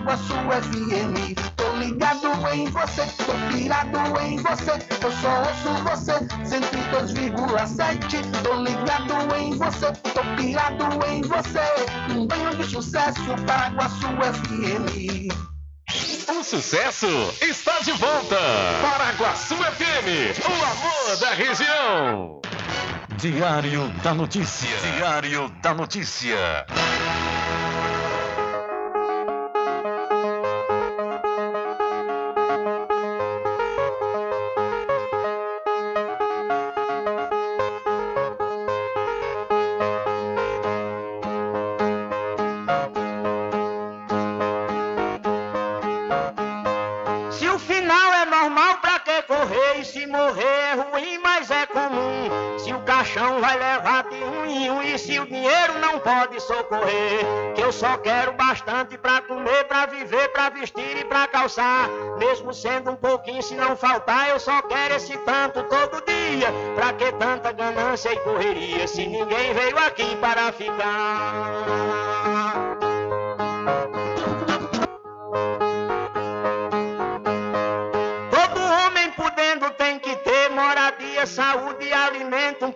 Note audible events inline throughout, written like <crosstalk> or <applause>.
Paraguaçu FM. Tô ligado em você, tô pirado em você. Eu só ouço você, 102,7. Tô ligado em você, tô pirado em você. Um banho de sucesso, Paraguaçu FM. O sucesso está de volta. Paraguaçu FM, o amor da região. Diário da Notícia. Diário da Notícia. Pode socorrer. Que eu só quero bastante pra comer, pra viver, pra vestir e pra calçar. Mesmo sendo um pouquinho, se não faltar, eu só quero esse tanto todo dia. Pra que tanta ganância e correria, se ninguém veio aqui para ficar? Todo homem podendo tem que ter moradia, saúde e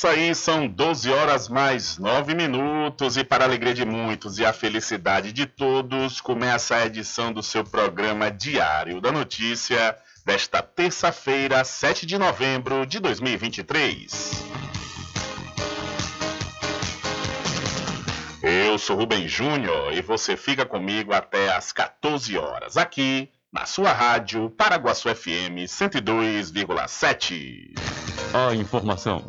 Isso aí, são 12 horas mais 9 minutos e para a alegria de muitos e a felicidade de todos, começa a edição do seu programa Diário da Notícia desta terça-feira, 7 de novembro de 2023. Eu sou Rubem Júnior e você fica comigo até às 14 horas aqui na sua rádio Paraguaçu FM 102,7. A informação,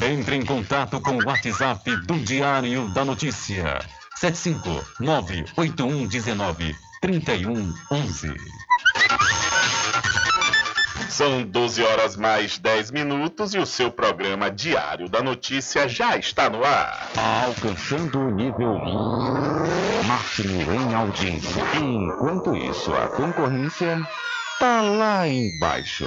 Entre em contato com o WhatsApp do Diário da Notícia. 759-8119-3111. São 12 horas mais 10 minutos e o seu programa Diário da Notícia já está no ar. Alcançando o nível máximo em audiência. Enquanto isso, a concorrência tá lá embaixo.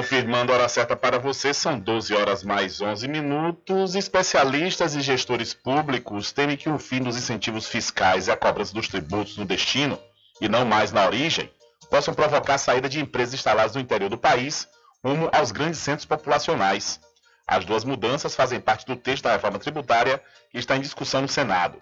Confirmando a hora certa para você, são 12 horas mais 11 minutos. Especialistas e gestores públicos temem que o fim dos incentivos fiscais e a cobrança dos tributos no destino, e não mais na origem, possam provocar a saída de empresas instaladas no interior do país rumo aos grandes centros populacionais. As duas mudanças fazem parte do texto da reforma tributária que está em discussão no Senado.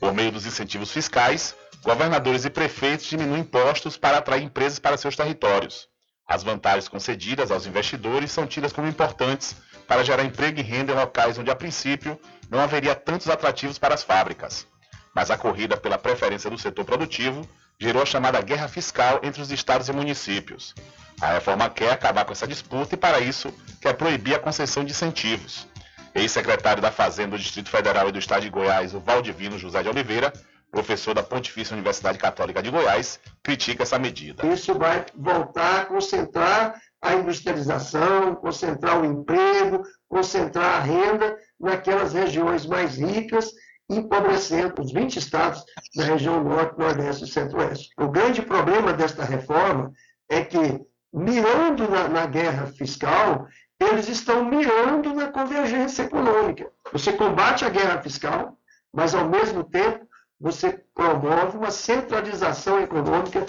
Por meio dos incentivos fiscais, governadores e prefeitos diminuem impostos para atrair empresas para seus territórios. As vantagens concedidas aos investidores são tidas como importantes para gerar emprego e renda em locais onde, a princípio, não haveria tantos atrativos para as fábricas. Mas a corrida pela preferência do setor produtivo gerou a chamada guerra fiscal entre os estados e municípios. A reforma quer acabar com essa disputa e, para isso, quer proibir a concessão de incentivos. Ex-secretário da Fazenda do Distrito Federal e do Estado de Goiás, o Valdivino José de Oliveira, professor da Pontifícia Universidade Católica de Goiás, critica essa medida. Isso vai voltar a concentrar a industrialização, concentrar o emprego, concentrar a renda naquelas regiões mais ricas, empobrecendo os 20 estados da região norte, nordeste e centro-oeste. O grande problema desta reforma é que, mirando na, na guerra fiscal, eles estão mirando na convergência econômica. Você combate a guerra fiscal, mas, ao mesmo tempo, você promove uma centralização econômica.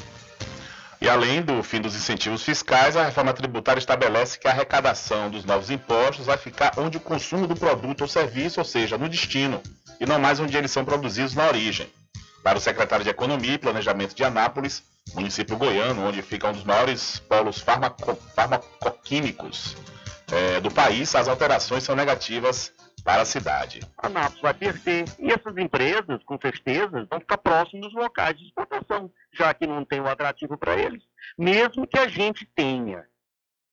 E além do fim dos incentivos fiscais, a reforma tributária estabelece que a arrecadação dos novos impostos vai ficar onde o consumo do produto ou serviço, ou seja, no destino, e não mais onde eles são produzidos na origem. Para o secretário de Economia e Planejamento de Anápolis, município goiano, onde fica um dos maiores polos farmaco farmacoquímicos é, do país, as alterações são negativas para a cidade. Anápolis vai perder e essas empresas, com certeza, vão ficar próximos dos locais de exportação, já que não tem o um atrativo para eles. Mesmo que a gente tenha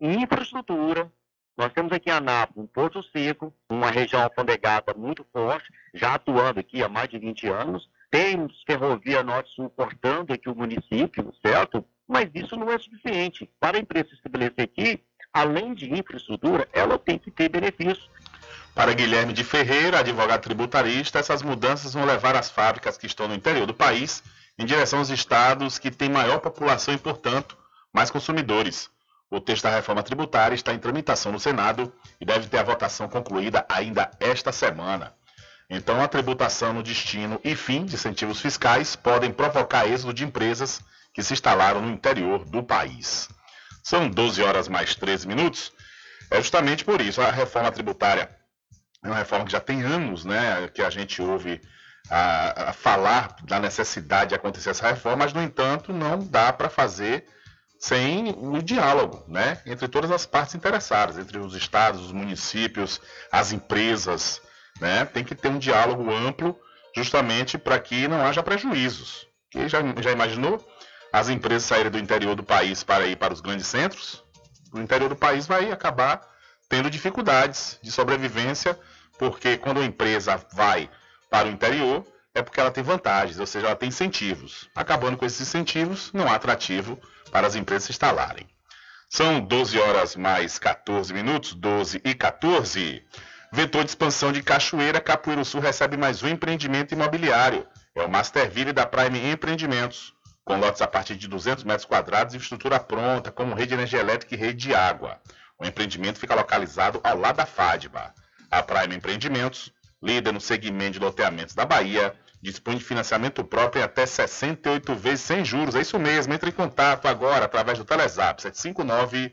infraestrutura, nós temos aqui em Anápolis um Porto Seco, uma região alfandegada muito forte, já atuando aqui há mais de 20 anos, temos ferrovia norte-sul cortando aqui o município, certo? Mas isso não é suficiente. Para a empresa se estabelecer aqui, além de infraestrutura, ela tem que ter benefícios. Para Guilherme de Ferreira, advogado tributarista, essas mudanças vão levar as fábricas que estão no interior do país em direção aos estados que têm maior população e, portanto, mais consumidores. O texto da reforma tributária está em tramitação no Senado e deve ter a votação concluída ainda esta semana. Então, a tributação no destino e fim de incentivos fiscais podem provocar êxodo de empresas que se instalaram no interior do país. São 12 horas mais 13 minutos. É justamente por isso a reforma tributária é uma reforma que já tem anos, né, que a gente ouve a, a falar da necessidade de acontecer essa reforma, mas no entanto não dá para fazer sem o diálogo, né, entre todas as partes interessadas, entre os estados, os municípios, as empresas, né, tem que ter um diálogo amplo, justamente para que não haja prejuízos. Que já, já imaginou as empresas saírem do interior do país para ir para os grandes centros? O interior do país vai acabar tendo dificuldades de sobrevivência, porque quando a empresa vai para o interior, é porque ela tem vantagens, ou seja, ela tem incentivos. Acabando com esses incentivos, não há atrativo para as empresas se instalarem. São 12 horas mais 14 minutos, 12 e 14. Vetor de expansão de Cachoeira, Capoeiro Sul recebe mais um empreendimento imobiliário. É o Masterville da Prime Empreendimentos, com lotes a partir de 200 metros quadrados e estrutura pronta, como rede de energia elétrica e rede de água. O empreendimento fica localizado ao lado da FADBA. A Prime Empreendimentos, líder no segmento de loteamentos da Bahia, dispõe de financiamento próprio em até 68 vezes sem juros. É isso mesmo, entre em contato agora através do Telezap 759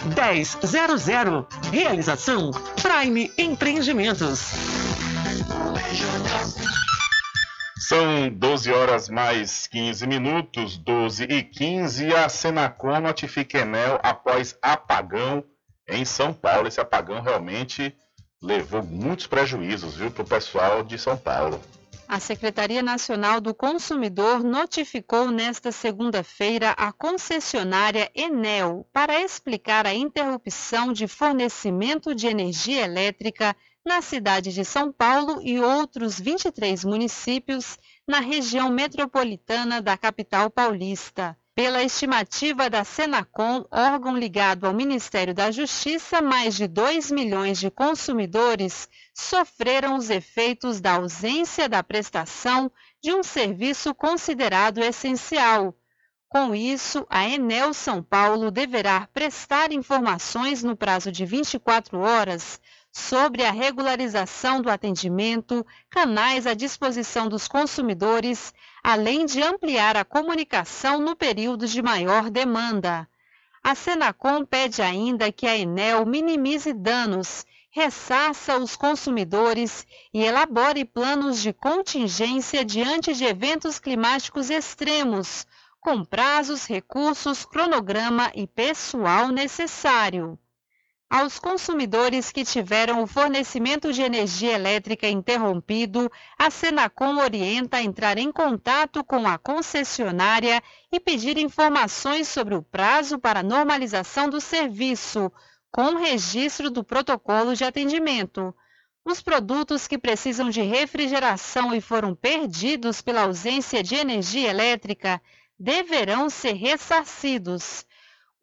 1000. Realização Prime Empreendimentos. São 12 horas mais 15 minutos, 12 e 15. A Senacom notifica Enel após apagão em São Paulo. Esse apagão realmente levou muitos prejuízos, viu, para o pessoal de São Paulo. A Secretaria Nacional do Consumidor notificou nesta segunda-feira a concessionária Enel para explicar a interrupção de fornecimento de energia elétrica na cidade de São Paulo e outros 23 municípios na região metropolitana da capital paulista. Pela estimativa da Senacom, órgão ligado ao Ministério da Justiça, mais de 2 milhões de consumidores sofreram os efeitos da ausência da prestação de um serviço considerado essencial. Com isso, a Enel São Paulo deverá prestar informações no prazo de 24 horas sobre a regularização do atendimento, canais à disposição dos consumidores, além de ampliar a comunicação no período de maior demanda. A Senacom pede ainda que a Enel minimize danos, ressarça os consumidores e elabore planos de contingência diante de eventos climáticos extremos, com prazos, recursos, cronograma e pessoal necessário. Aos consumidores que tiveram o fornecimento de energia elétrica interrompido, a Senacom orienta a entrar em contato com a concessionária e pedir informações sobre o prazo para normalização do serviço, com registro do protocolo de atendimento. Os produtos que precisam de refrigeração e foram perdidos pela ausência de energia elétrica deverão ser ressarcidos.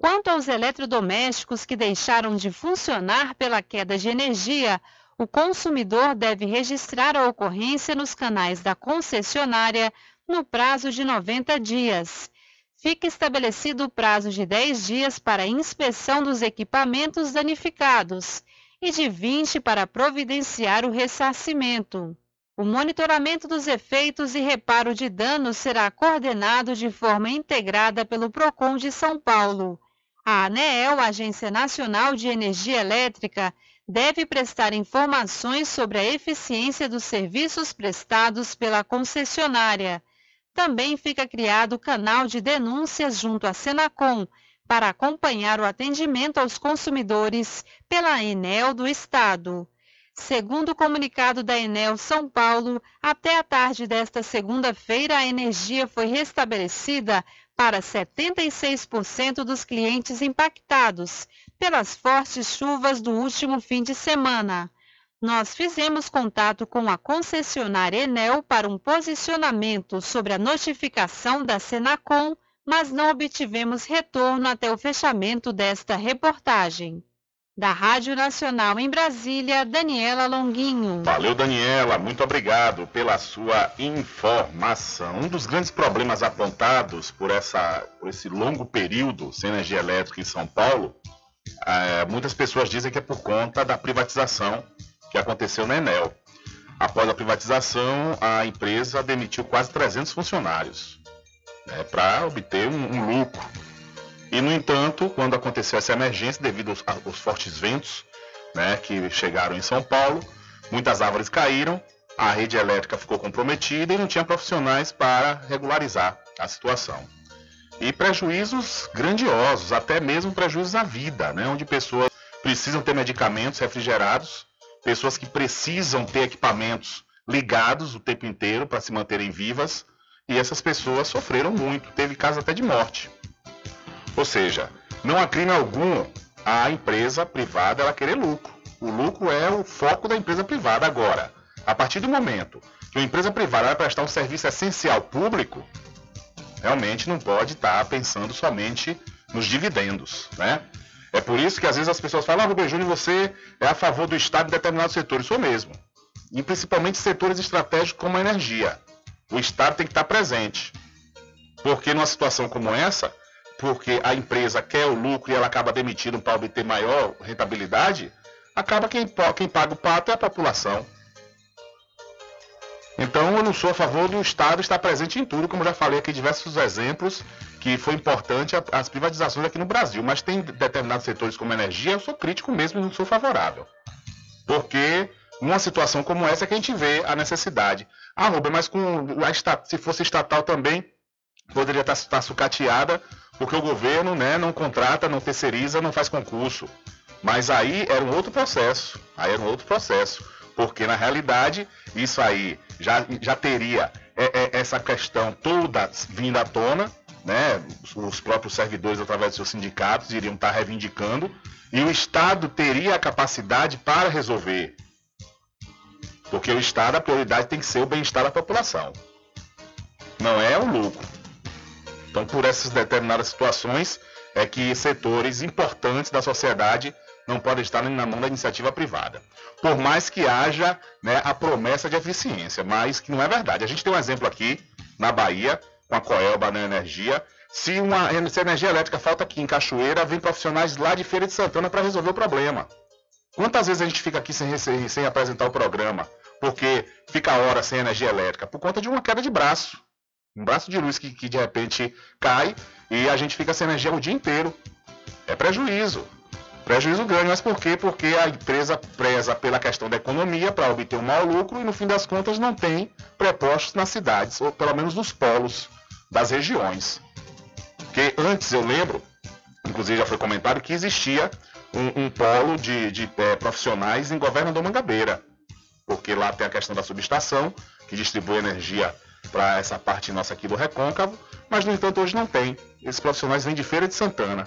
Quanto aos eletrodomésticos que deixaram de funcionar pela queda de energia, o consumidor deve registrar a ocorrência nos canais da concessionária no prazo de 90 dias. Fica estabelecido o prazo de 10 dias para inspeção dos equipamentos danificados e de 20 para providenciar o ressarcimento. O monitoramento dos efeitos e reparo de danos será coordenado de forma integrada pelo PROCON de São Paulo. A ANEEL, Agência Nacional de Energia Elétrica, deve prestar informações sobre a eficiência dos serviços prestados pela concessionária. Também fica criado o canal de denúncias junto à Senacom para acompanhar o atendimento aos consumidores pela Enel do Estado. Segundo o comunicado da Enel São Paulo, até a tarde desta segunda-feira a energia foi restabelecida para 76% dos clientes impactados pelas fortes chuvas do último fim de semana. Nós fizemos contato com a concessionária Enel para um posicionamento sobre a notificação da Senacom, mas não obtivemos retorno até o fechamento desta reportagem. Da Rádio Nacional em Brasília, Daniela Longuinho. Valeu, Daniela. Muito obrigado pela sua informação. Um dos grandes problemas apontados por, essa, por esse longo período sem energia elétrica em São Paulo, é, muitas pessoas dizem que é por conta da privatização que aconteceu na Enel. Após a privatização, a empresa demitiu quase 300 funcionários né, para obter um, um lucro e, no entanto, quando aconteceu essa emergência, devido aos, aos fortes ventos né, que chegaram em São Paulo, muitas árvores caíram a rede elétrica ficou comprometida e não tinha profissionais para regularizar a situação. E prejuízos grandiosos, até mesmo prejuízos à vida, né? onde pessoas precisam ter medicamentos refrigerados, pessoas que precisam ter equipamentos ligados o tempo inteiro para se manterem vivas, e essas pessoas sofreram muito, teve casos até de morte. Ou seja, não há crime algum a empresa privada ela querer lucro. O lucro é o foco da empresa privada agora. A partir do momento que uma empresa privada vai prestar um serviço essencial público, realmente não pode estar pensando somente nos dividendos, né? É por isso que às vezes as pessoas falam, ah, Rubem Júnior, você é a favor do Estado em determinados setores. Sou mesmo. E principalmente setores estratégicos como a energia. O Estado tem que estar presente. Porque numa situação como essa, porque a empresa quer o lucro e ela acaba demitindo para obter maior rentabilidade, acaba quem, quem paga o pato é a população. Então eu não sou a favor do Estado estar presente em tudo, como já falei aqui diversos exemplos, que foi importante as privatizações aqui no Brasil. Mas tem determinados setores como energia, eu sou crítico mesmo e não sou favorável. Porque numa situação como essa é que a gente vê a necessidade. Ah, Rubem, mas com a, se fosse estatal também poderia estar sucateada, porque o governo né, não contrata, não terceiriza, não faz concurso. Mas aí era um outro processo. Aí era um outro processo porque na realidade isso aí já, já teria é, é, essa questão toda vindo à tona, né? Os próprios servidores, através dos seus sindicatos, iriam estar reivindicando, e o Estado teria a capacidade para resolver. Porque o Estado, a prioridade tem que ser o bem-estar da população. Não é o lucro. Então, por essas determinadas situações, é que setores importantes da sociedade não podem estar na mão da iniciativa privada por mais que haja né, a promessa de eficiência, mas que não é verdade. A gente tem um exemplo aqui na Bahia, com a Coelba na Energia. Se, uma, se energia elétrica falta aqui em Cachoeira, vem profissionais lá de Feira de Santana para resolver o problema. Quantas vezes a gente fica aqui sem, sem, sem apresentar o programa? Porque fica a hora sem energia elétrica? Por conta de uma queda de braço. Um braço de luz que, que de repente cai e a gente fica sem energia o dia inteiro. É prejuízo. Prejuízo grande, mas por quê? Porque a empresa preza pela questão da economia para obter um maior lucro e no fim das contas não tem prepostos nas cidades, ou pelo menos nos polos das regiões. Porque antes eu lembro, inclusive já foi comentado, que existia um, um polo de, de é, profissionais em Governador Mangabeira. Porque lá tem a questão da subestação, que distribui energia para essa parte nossa aqui do Recôncavo, mas no entanto hoje não tem. Esses profissionais vêm de Feira de Santana.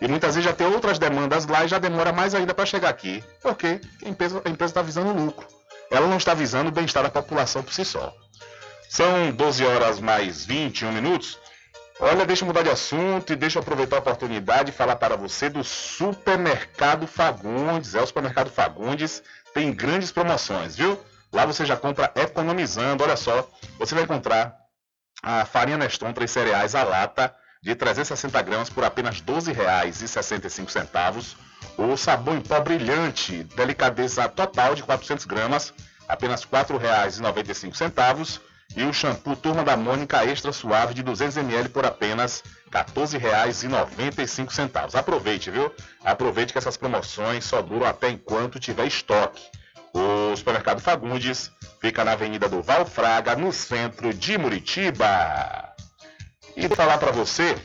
E muitas vezes já tem outras demandas lá e já demora mais ainda para chegar aqui. Porque a empresa está visando lucro. Ela não está visando o bem-estar da população por si só. São 12 horas mais 21 minutos. Olha, deixa eu mudar de assunto e deixa eu aproveitar a oportunidade e falar para você do Supermercado Fagundes. É, o Supermercado Fagundes tem grandes promoções, viu? Lá você já compra economizando. Olha só, você vai encontrar a farinha Neston 3 cereais, a lata, de 360 gramas por apenas R$ 12,65. O sabão em pó brilhante, delicadeza total de 400 gramas, apenas R$ 4,95. E o shampoo Turma da Mônica Extra Suave de 200 ml por apenas R$ 14,95. Aproveite, viu? Aproveite que essas promoções só duram até enquanto tiver estoque. O supermercado Fagundes fica na Avenida do Valfraga, no centro de Muritiba. E falar para você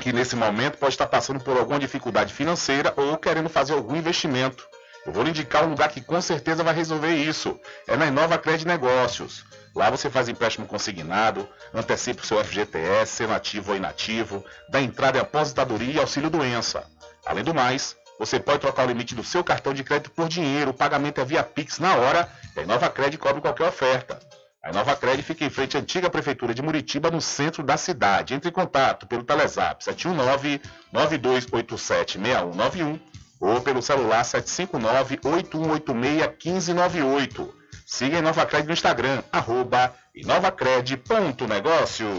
que nesse momento pode estar passando por alguma dificuldade financeira ou querendo fazer algum investimento. Eu vou lhe indicar um lugar que com certeza vai resolver isso. É na Inova Crédito Negócios. Lá você faz empréstimo consignado, antecipa o seu FGTS, sendo ativo ou inativo, dá entrada em aposentadoria e auxílio doença. Além do mais, você pode trocar o limite do seu cartão de crédito por dinheiro, o pagamento é via Pix na hora e a Inova Crédito cobre qualquer oferta. A Nova Cred fica em frente à antiga Prefeitura de Muritiba, no centro da cidade. Entre em contato pelo Telezap 719-9287-6191 ou pelo celular 759-8186-1598. Siga a Nova Cred no Instagram, arroba inovacred.negócios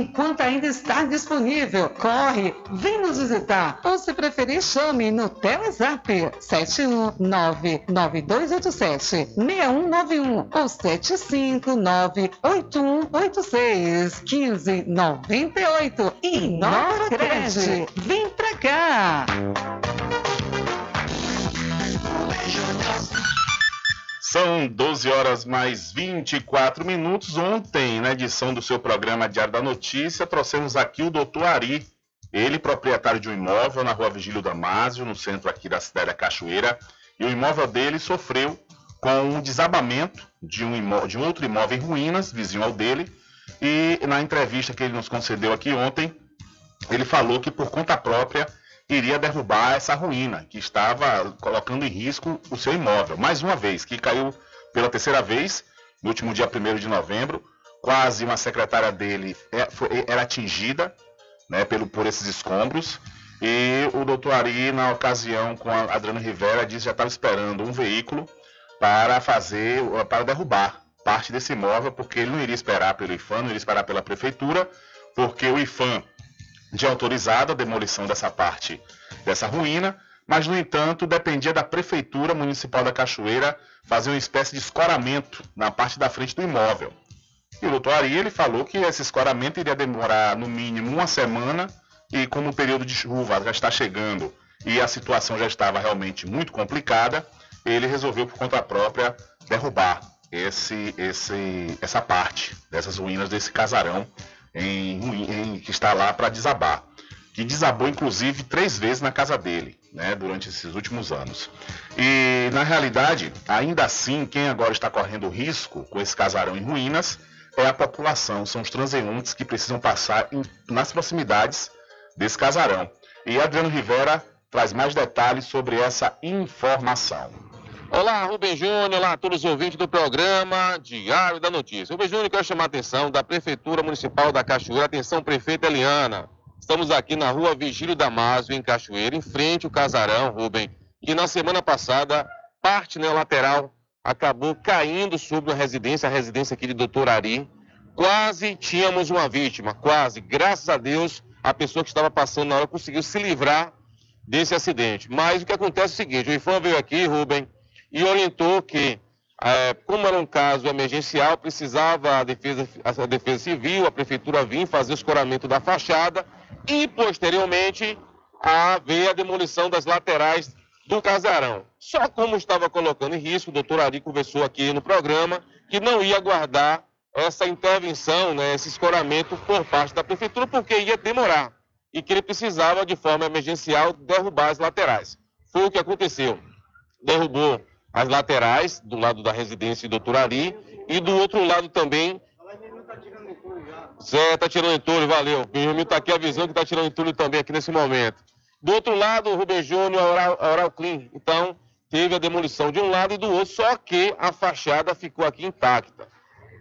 enquanto ainda está disponível. Corre, vem nos visitar. Ou se preferir, chame no Telezap 7199287 6191 ou 7598186 1598. Inova Cred. Vem pra cá. São 12 horas mais 24 minutos. Ontem, na edição do seu programa Diário da Notícia, trouxemos aqui o doutor Ari, ele proprietário de um imóvel na rua Vigílio Damásio, no centro aqui da cidade da Cachoeira, e o imóvel dele sofreu com um desabamento de um, imó de um outro imóvel em ruínas, vizinho ao dele, e na entrevista que ele nos concedeu aqui ontem, ele falou que por conta própria iria derrubar essa ruína, que estava colocando em risco o seu imóvel. Mais uma vez, que caiu pela terceira vez, no último dia 1 de novembro, quase uma secretária dele é, era atingida né, pelo, por esses escombros. E o doutor Ari, na ocasião, com a Adriano Rivera, disse que já estava esperando um veículo para fazer, para derrubar parte desse imóvel, porque ele não iria esperar pelo IFAM, não iria esperar pela prefeitura, porque o IFAM de autorizado a demolição dessa parte dessa ruína, mas no entanto dependia da prefeitura municipal da Cachoeira fazer uma espécie de escoramento na parte da frente do imóvel. E o doutor Ari ele falou que esse escoramento iria demorar no mínimo uma semana e como o período de chuva já está chegando e a situação já estava realmente muito complicada, ele resolveu por conta própria derrubar esse, esse, essa parte dessas ruínas desse casarão em, que está lá para desabar. Que desabou, inclusive, três vezes na casa dele, né, durante esses últimos anos. E, na realidade, ainda assim, quem agora está correndo risco com esse casarão em ruínas é a população, são os transeuntes que precisam passar em, nas proximidades desse casarão. E Adriano Rivera traz mais detalhes sobre essa informação. Olá, Rubem Júnior, olá a todos os ouvintes do programa Diário da Notícia. Rubem Júnior, quero chamar a atenção da Prefeitura Municipal da Cachoeira. Atenção, prefeita Eliana. Estamos aqui na rua Vigílio Damásio, em Cachoeira, em frente ao casarão, Rubem, que na semana passada, parte né, lateral acabou caindo sobre a residência, a residência aqui de Doutor Ari. Quase tínhamos uma vítima, quase. Graças a Deus, a pessoa que estava passando na hora conseguiu se livrar desse acidente. Mas o que acontece é o seguinte, o IFAM veio aqui, Rubem, e orientou que, é, como era um caso emergencial, precisava a defesa, a defesa civil, a prefeitura vir fazer o escoramento da fachada e, posteriormente, haver a demolição das laterais do casarão. Só como estava colocando em risco, o doutor Ari conversou aqui no programa que não ia aguardar essa intervenção, né, esse escoramento por parte da prefeitura, porque ia demorar e que ele precisava, de forma emergencial, derrubar as laterais. Foi o que aconteceu. Derrubou as laterais, do lado da residência do doutor Ari, e do outro lado também. Zé, tá tirando entulho, valeu. Benjamin tá aqui avisando que tá tirando entulho também aqui nesse momento. Do outro lado, o Rubem Júnior, a Oral Clean. Então, teve a demolição de um lado e do outro, só que a fachada ficou aqui intacta.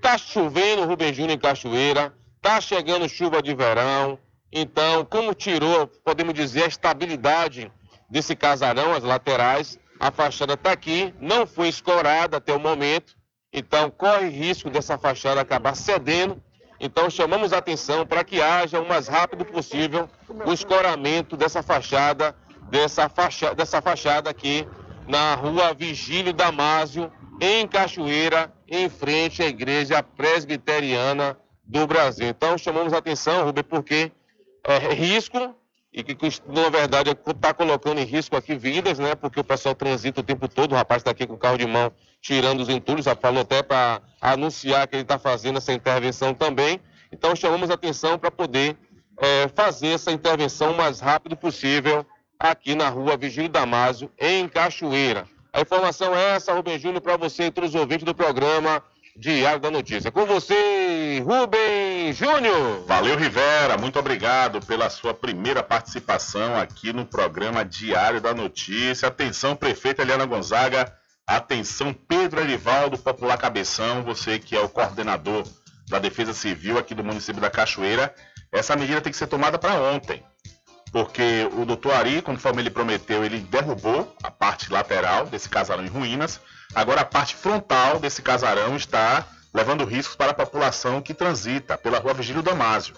Tá chovendo, Rubem Júnior, em Cachoeira, tá chegando chuva de verão. Então, como tirou, podemos dizer, a estabilidade desse casarão, as laterais, a fachada está aqui, não foi escorada até o momento, então corre risco dessa fachada acabar cedendo. Então chamamos a atenção para que haja o mais rápido possível o escoramento dessa fachada, dessa fachada, dessa fachada aqui na rua Vigílio Damásio, em Cachoeira, em frente à Igreja Presbiteriana do Brasil. Então chamamos a atenção, Rubem, porque é risco e que, na verdade, está colocando em risco aqui vidas, né? Porque o pessoal transita o tempo todo, o rapaz está aqui com o carro de mão tirando os entulhos, já falou até para anunciar que ele está fazendo essa intervenção também. Então, chamamos a atenção para poder é, fazer essa intervenção o mais rápido possível aqui na rua Vigílio Damásio, em Cachoeira. A informação é essa, Rubem Júnior, para você e todos os ouvintes do programa Diário da Notícia. Com você, Rubem Júnior. Valeu, Rivera. Muito obrigado pela sua primeira participação aqui no programa Diário da Notícia. Atenção, prefeita Eliana Gonzaga. Atenção, Pedro Erivaldo, Popular Cabeção, você que é o coordenador da Defesa Civil aqui do município da Cachoeira. Essa medida tem que ser tomada para ontem. porque o doutor Ari, conforme ele prometeu, ele derrubou a parte lateral desse casarão em ruínas. Agora a parte frontal desse casarão está levando riscos para a população que transita pela rua Vigílio Damásio.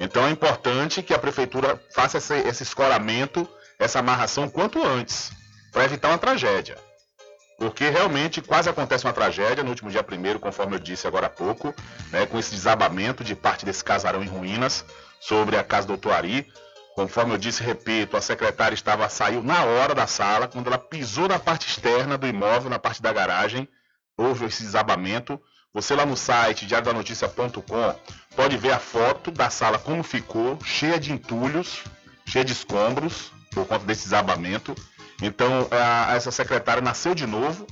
Então é importante que a prefeitura faça esse, esse escoramento, essa amarração quanto antes, para evitar uma tragédia. Porque realmente quase acontece uma tragédia no último dia primeiro, conforme eu disse agora há pouco, né, com esse desabamento de parte desse casarão em ruínas sobre a casa do doutor Ari. Conforme eu disse, repito, a secretária estava saiu na hora da sala, quando ela pisou na parte externa do imóvel, na parte da garagem, houve esse desabamento. Você lá no site diariodanoticia.com pode ver a foto da sala como ficou, cheia de entulhos, cheia de escombros por conta desse desabamento. Então, a, essa secretária nasceu de novo,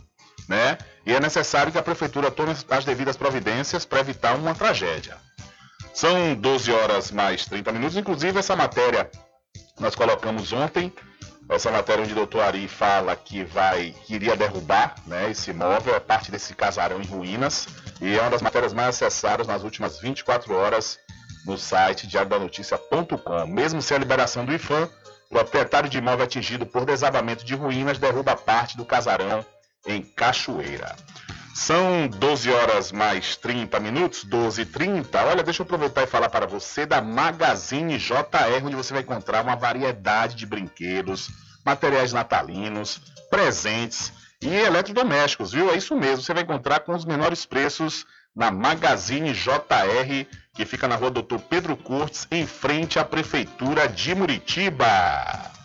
né? E é necessário que a prefeitura tome as devidas providências para evitar uma tragédia. São 12 horas mais 30 minutos. Inclusive, essa matéria nós colocamos ontem. Essa matéria onde o doutor Ari fala que vai, que iria derrubar né, esse imóvel, é parte desse casarão em ruínas. E é uma das matérias mais acessadas nas últimas 24 horas no site diariodanoticia.com. Mesmo sem a liberação do IFAM, o proprietário de imóvel atingido por desabamento de ruínas derruba parte do casarão em Cachoeira. São 12 horas mais 30 minutos, 12 e 30. Olha, deixa eu aproveitar e falar para você da Magazine JR, onde você vai encontrar uma variedade de brinquedos, materiais natalinos, presentes e eletrodomésticos, viu? É isso mesmo, você vai encontrar com os menores preços na Magazine JR, que fica na rua Doutor Pedro Curtis, em frente à Prefeitura de Muritiba.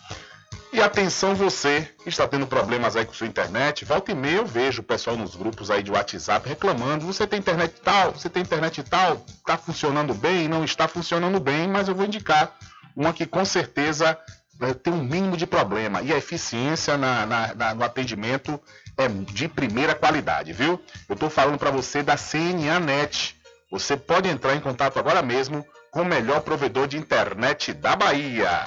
E atenção você que está tendo problemas aí com sua internet, volta e meia eu vejo o pessoal nos grupos aí de WhatsApp reclamando, você tem internet tal, você tem internet tal, está funcionando bem, não está funcionando bem, mas eu vou indicar uma que com certeza é, tem um mínimo de problema e a eficiência na, na, na, no atendimento é de primeira qualidade, viu? Eu estou falando para você da CNA Net. Você pode entrar em contato agora mesmo com o melhor provedor de internet da Bahia.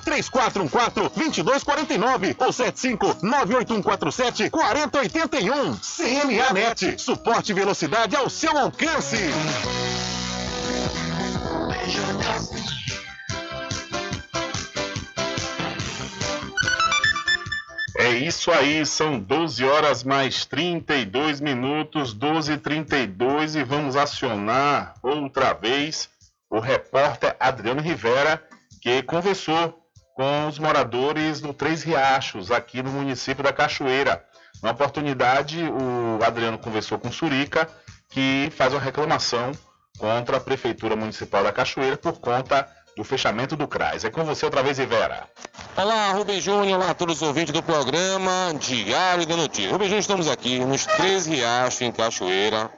3414 2249 ou 75 98147 4081. CNA Net. Suporte e velocidade ao seu alcance. É isso aí, são 12 horas mais 32 minutos, 12 e 32 e vamos acionar outra vez o repórter Adriano Rivera, que conversou com os moradores do Três Riachos, aqui no município da Cachoeira. Na oportunidade, o Adriano conversou com Surica, que faz uma reclamação contra a Prefeitura Municipal da Cachoeira por conta do fechamento do CRAS. É com você outra vez, Ivera. Olá, Rubem Júnior, olá a todos os ouvintes do programa Diário da Notícia. Rubem Júnior, estamos aqui nos Três Riachos, em Cachoeira,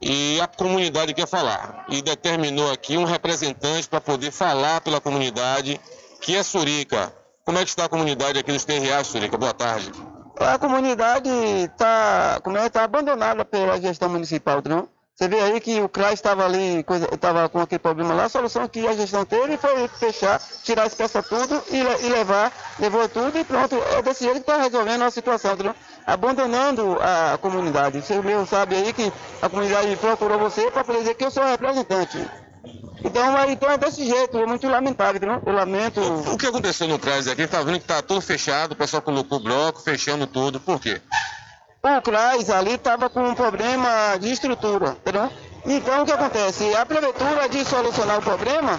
e a comunidade quer falar. E determinou aqui um representante para poder falar pela comunidade que é Surica. Como é que está a comunidade aqui nos Terreais, Surica? Boa tarde. A comunidade está é, tá abandonada pela gestão municipal, não? Você vê aí que o CRAS estava ali, estava com aquele problema lá, a solução que a gestão teve foi fechar, tirar as peças tudo e, e levar, levou tudo e pronto. É desse jeito que está resolvendo a situação, entendeu? abandonando a comunidade. Você mesmo sabe aí que a comunidade procurou você para poder dizer que eu sou representante. Então, então é desse jeito, é muito lamentável? Eu lamento. O, o que aconteceu no CRAS aqui? Está vendo que está tudo fechado, o pessoal colocou bloco, fechando tudo. Por quê? O CRAS ali estava com um problema de estrutura, entendeu? Então, o que acontece? A prefeitura de solucionar o problema,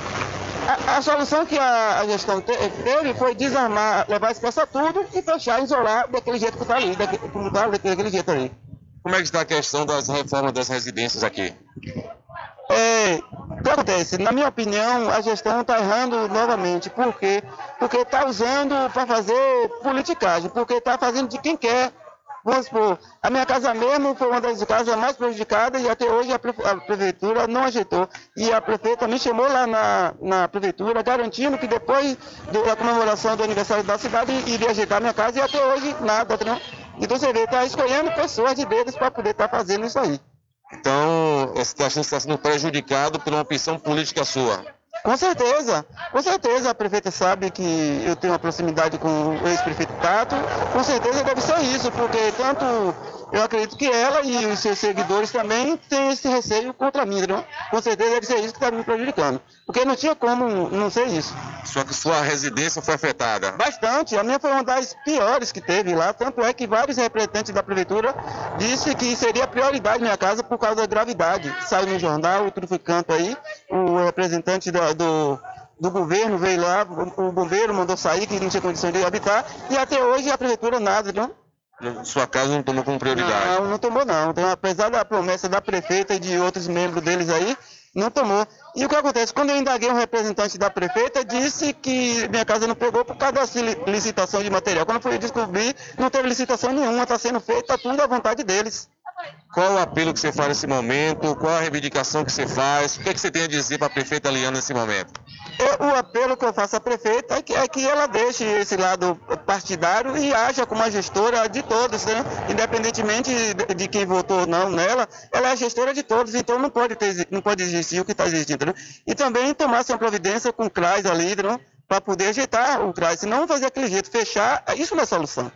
a, a solução que a, a gestão te, teve foi desarmar, levar as peças tudo e fechar, isolar daquele jeito que está ali, daquele, como tá, daquele jeito ali. Como é que está a questão das reformas das residências aqui? É, o que acontece? Na minha opinião, a gestão está errando novamente. Por quê? Porque está usando para fazer politicagem, porque está fazendo de quem quer. Vamos supor, a minha casa mesmo foi uma das casas mais prejudicadas e até hoje a, a prefeitura não ajeitou. E a prefeita me chamou lá na, na prefeitura, garantindo que depois da comemoração do aniversário da cidade iria ajeitar a minha casa e até hoje nada, não? Então você vê, está escolhendo pessoas de dedos para poder estar tá fazendo isso aí. Então, você está está sendo prejudicado por uma opção política sua? Com certeza, com certeza a prefeita sabe que eu tenho uma proximidade com o ex-prefeito Tato, com certeza deve ser isso, porque tanto eu acredito que ela e os seus seguidores também têm esse receio contra mim, entendeu? Com certeza deve ser isso que está me prejudicando, porque não tinha como não ser isso. Só que sua residência foi afetada? Bastante, a minha foi uma das piores que teve lá, tanto é que vários representantes da prefeitura disse que seria prioridade minha casa por causa da gravidade. Saiu no jornal, tudo foi canto aí, o representante da, do, do governo veio lá, o bombeiro mandou sair, que não tinha condição de habitar, e até hoje a prefeitura nada, não? Sua casa não tomou como prioridade? Não, não tomou não. Então, apesar da promessa da prefeita e de outros membros deles aí, não tomou. E o que acontece? Quando eu indaguei um representante da prefeita, disse que minha casa não pegou por causa da licitação de material. Quando eu fui descobrir, não teve licitação nenhuma, está sendo feita tudo à vontade deles. Qual o apelo que você faz nesse momento? Qual a reivindicação que você faz? O que, é que você tem a dizer para a prefeita Liana nesse momento? Eu, o apelo que eu faço à prefeita é que, é que ela deixe esse lado partidário e haja como a gestora de todos, né? independentemente de, de, quem votou ou não nela, ela é a gestora de todos, então não pode, ter, não pode existir o que está existindo. Né? E também tomar sua providência com o CRAS ali, né? para poder ajeitar o CRAS, senão fazer aquele jeito, fechar, isso não é solução.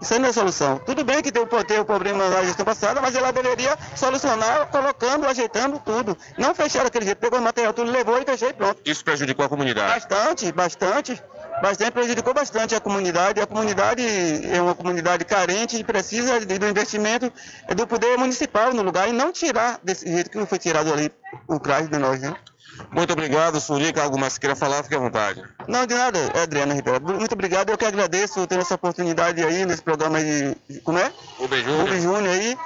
Isso aí não é solução. Tudo bem que tem o problema na gestão passada, mas ela deveria solucionar colocando, ajeitando tudo. Não fechar daquele jeito. Pegou o material, tudo levou e fechou e pronto. Isso prejudicou a comunidade? Bastante, bastante. Bastante prejudicou bastante a comunidade. A comunidade é uma comunidade carente e precisa do investimento do poder municipal no lugar e não tirar desse jeito que foi tirado ali o CRAS de nós, né? Muito obrigado, Surica. Algo mais que queira falar, fique à vontade. Não, de nada, Adriana Ribeiro. Muito obrigado. Eu que agradeço ter essa oportunidade aí nesse programa de. Como é? Rubem Júnior. Rubem Júnior aí.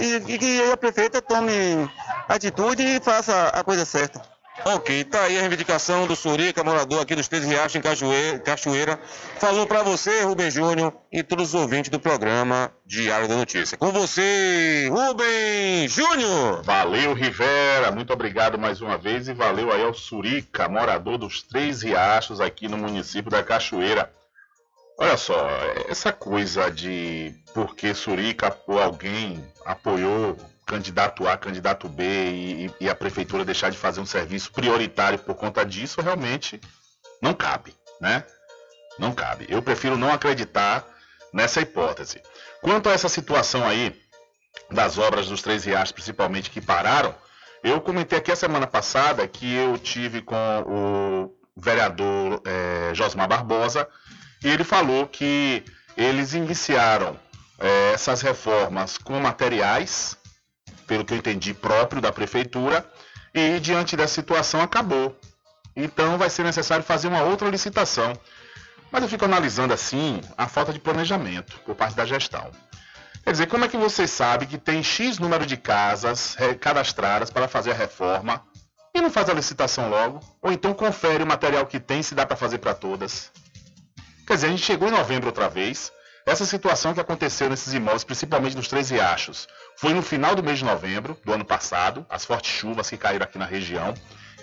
E, e que a prefeita tome atitude e faça a coisa certa. Ok, tá aí a reivindicação do Surica, morador aqui dos Três Riachos em Cachoeira. Falou para você, Rubem Júnior, e todos os ouvintes do programa Diário da Notícia. Com você, Rubem Júnior. Valeu, Rivera. Muito obrigado mais uma vez e valeu aí ao Surica, morador dos Três Riachos aqui no município da Cachoeira. Olha só, essa coisa de porque Surica ou alguém apoiou candidato A, candidato B e, e, a prefeitura deixar de fazer um serviço prioritário por conta disso, realmente não cabe, né? Não cabe. Eu prefiro não acreditar nessa hipótese. Quanto a essa situação aí das obras dos Três Riachos, principalmente que pararam, eu comentei aqui a semana passada que eu tive com o vereador é, Josmar Barbosa e ele falou que eles iniciaram é, essas reformas com materiais pelo que eu entendi, próprio da prefeitura, e diante dessa situação acabou. Então vai ser necessário fazer uma outra licitação. Mas eu fico analisando assim a falta de planejamento por parte da gestão. Quer dizer, como é que você sabe que tem X número de casas cadastradas para fazer a reforma e não faz a licitação logo? Ou então confere o material que tem se dá para fazer para todas? Quer dizer, a gente chegou em novembro outra vez, essa situação que aconteceu nesses imóveis, principalmente nos Três Riachos, foi no final do mês de novembro do ano passado, as fortes chuvas que caíram aqui na região.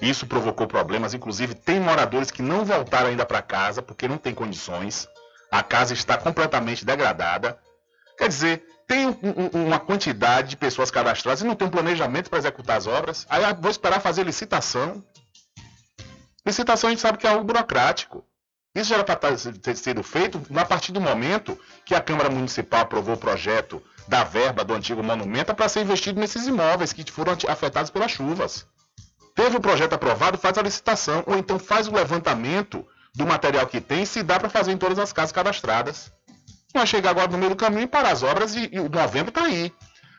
Isso provocou problemas, inclusive tem moradores que não voltaram ainda para casa porque não tem condições. A casa está completamente degradada. Quer dizer, tem um, uma quantidade de pessoas cadastradas e não tem um planejamento para executar as obras. Aí vou esperar fazer licitação. Licitação a gente sabe que é algo burocrático. Isso já era para ter sido feito a partir do momento que a Câmara Municipal aprovou o projeto da verba do antigo monumento para ser investido nesses imóveis que foram afetados pelas chuvas. Teve o projeto aprovado, faz a licitação, ou então faz o levantamento do material que tem, se dá para fazer em todas as casas cadastradas. Não chegar agora no meio do caminho e parar as obras e, e o novembro está aí.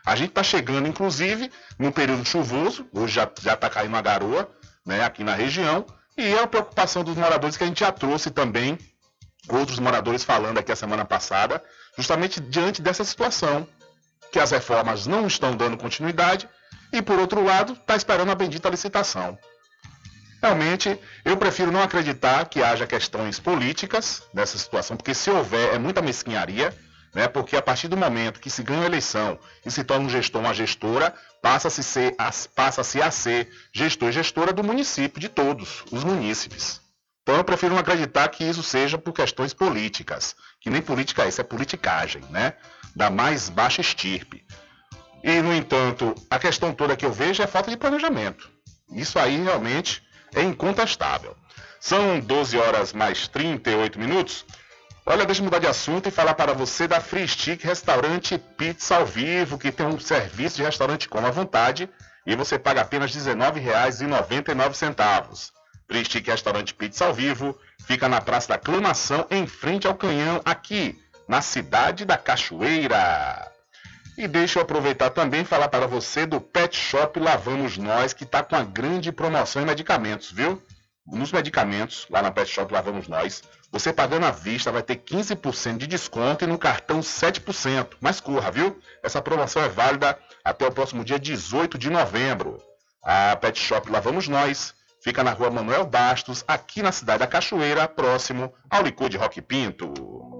A gente está chegando, inclusive, num período chuvoso, hoje já está caindo uma garoa né, aqui na região, e é a preocupação dos moradores que a gente já trouxe também, outros moradores falando aqui a semana passada, justamente diante dessa situação, que as reformas não estão dando continuidade e, por outro lado, está esperando a bendita licitação. Realmente, eu prefiro não acreditar que haja questões políticas nessa situação, porque se houver, é muita mesquinharia. Né? Porque a partir do momento que se ganha a eleição e se torna um gestor, uma gestora, passa-se ser, passa-se a ser gestor e gestora do município, de todos os munícipes. Então eu prefiro não acreditar que isso seja por questões políticas, que nem política é isso, é politicagem, né? Da mais baixa estirpe. E, no entanto, a questão toda que eu vejo é falta de planejamento. Isso aí realmente é incontestável. São 12 horas mais 38 minutos. Olha, deixa eu mudar de assunto e falar para você da Free Stick Restaurante Pizza ao Vivo, que tem um serviço de restaurante com à vontade e você paga apenas R$ 19,99. Free Stick Restaurante Pizza ao Vivo fica na Praça da Aclamação, em frente ao Canhão, aqui na cidade da Cachoeira. E deixa eu aproveitar também e falar para você do Pet Shop Lavamos Nós, que está com uma grande promoção em medicamentos, viu? Nos medicamentos, lá na Pet Shop Lavamos Nós, você pagando à vista vai ter 15% de desconto e no cartão 7%. Mas corra, viu? Essa promoção é válida até o próximo dia 18 de novembro. A Pet Shop Lavamos Nós fica na rua Manuel Bastos, aqui na cidade da Cachoeira, próximo ao licor de Rock Pinto.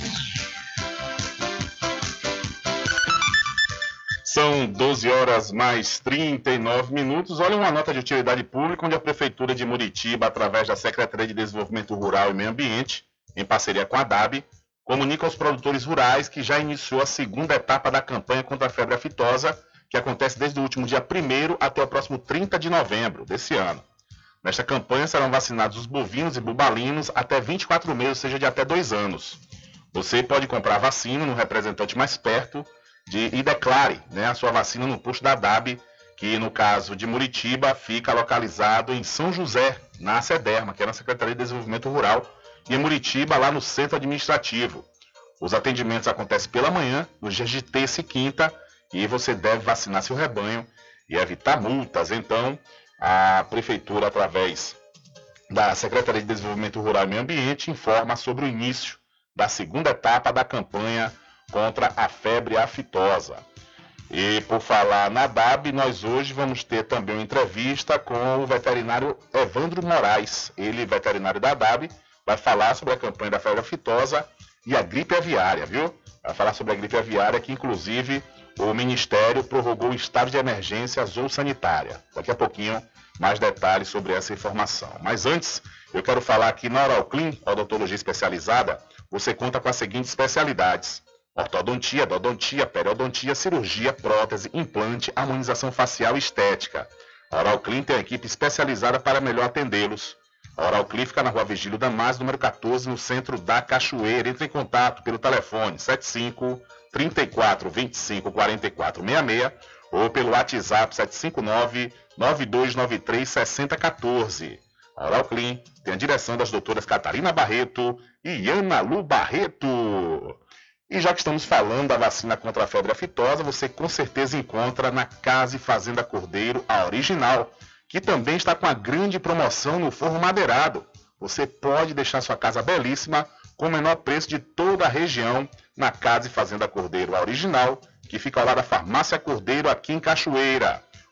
São 12 horas mais 39 minutos. Olha uma nota de utilidade pública onde a Prefeitura de Muritiba, através da Secretaria de Desenvolvimento Rural e Meio Ambiente, em parceria com a DAB, comunica aos produtores rurais que já iniciou a segunda etapa da campanha contra a febre aftosa, que acontece desde o último dia 1 até o próximo 30 de novembro desse ano. Nesta campanha serão vacinados os bovinos e bubalinos até 24 meses, ou seja, de até dois anos. Você pode comprar vacina no representante mais perto de, e declare né, a sua vacina no posto da DAB, que no caso de Muritiba fica localizado em São José, na SEDERMA, que é na Secretaria de Desenvolvimento Rural, e em Muritiba, lá no centro administrativo. Os atendimentos acontecem pela manhã, nos dias de terça e quinta, e você deve vacinar seu rebanho e evitar multas. Então, a Prefeitura, através da Secretaria de Desenvolvimento Rural e Meio Ambiente, informa sobre o início da segunda etapa da campanha contra a febre aftosa. E por falar na DAB, nós hoje vamos ter também uma entrevista com o veterinário Evandro Moraes. Ele, veterinário da DAB, vai falar sobre a campanha da febre aftosa e a gripe aviária, viu? Vai falar sobre a gripe aviária, que inclusive o Ministério prorrogou o estado de emergência azul sanitária. Daqui a pouquinho, mais detalhes sobre essa informação. Mas antes, eu quero falar que na Oral Clean, odontologia especializada, você conta com as seguintes especialidades: ortodontia, odontia, periodontia, cirurgia, prótese, implante, harmonização facial e estética. A Oral Clean tem a equipe especializada para melhor atendê-los. A Oral Clean fica na rua Vigílio Damas, número 14, no centro da Cachoeira. Entre em contato pelo telefone 75 34 25 44 66 ou pelo WhatsApp 759 9293 6014. A Oral Clean tem a direção das doutoras Catarina Barreto e Ana Lu Barreto. E já que estamos falando da vacina contra a febre aftosa, você com certeza encontra na Casa e Fazenda Cordeiro a original, que também está com a grande promoção no forro madeirado. Você pode deixar sua casa belíssima com o menor preço de toda a região na Casa e Fazenda Cordeiro, a original, que fica ao lado da Farmácia Cordeiro aqui em Cachoeira.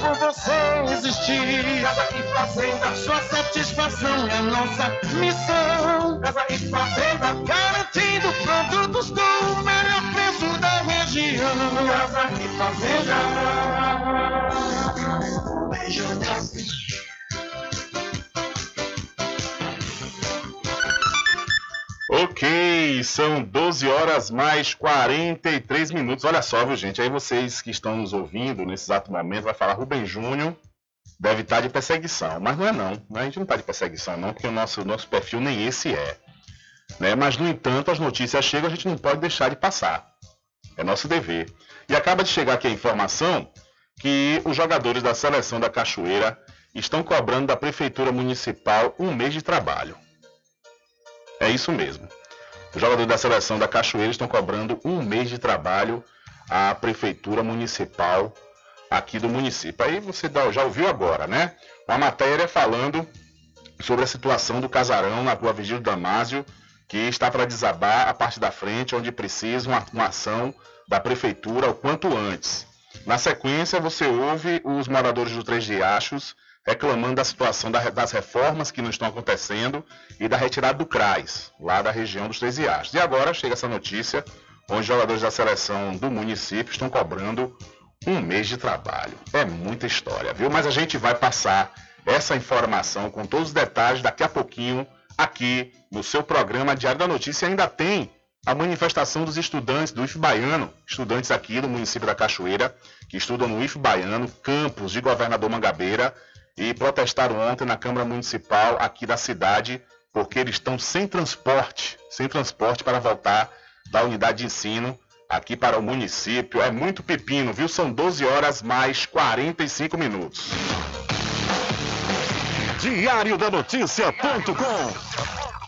por você existir. Casa e fazenda, sua satisfação é nossa missão. Casa e fazenda, garantindo produtos do melhor preço da região. Casa e fazenda. Ok, são 12 horas mais 43 minutos. Olha só, viu, gente? Aí vocês que estão nos ouvindo nesse exato momento vai falar Rubem Júnior deve estar de perseguição. Mas não é não. A gente não está de perseguição, não, porque o nosso, nosso perfil nem esse é. Né? Mas, no entanto, as notícias chegam, a gente não pode deixar de passar. É nosso dever. E acaba de chegar aqui a informação que os jogadores da seleção da Cachoeira estão cobrando da Prefeitura Municipal um mês de trabalho. É isso mesmo. Os jogadores da seleção da Cachoeira estão cobrando um mês de trabalho à Prefeitura Municipal aqui do município. Aí você já ouviu agora, né? Uma matéria falando sobre a situação do casarão na rua Vigílio Damásio, que está para desabar a parte da frente, onde precisa uma, uma ação da prefeitura o quanto antes. Na sequência, você ouve os moradores do Três Riachos reclamando da situação das reformas que não estão acontecendo e da retirada do CRAS, lá da região dos Três Riachos. E agora chega essa notícia, onde jogadores da seleção do município estão cobrando um mês de trabalho. É muita história, viu? Mas a gente vai passar essa informação com todos os detalhes daqui a pouquinho aqui no seu programa Diário da Notícia. Ainda tem a manifestação dos estudantes do IF Baiano, estudantes aqui do município da Cachoeira, que estudam no IF Baiano, campus de Governador Mangabeira, e protestaram ontem na Câmara Municipal aqui da cidade, porque eles estão sem transporte, sem transporte para voltar da unidade de ensino aqui para o município. É muito pepino, viu? São 12 horas mais 45 minutos. Diário da Notícia.com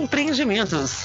Empreendimentos.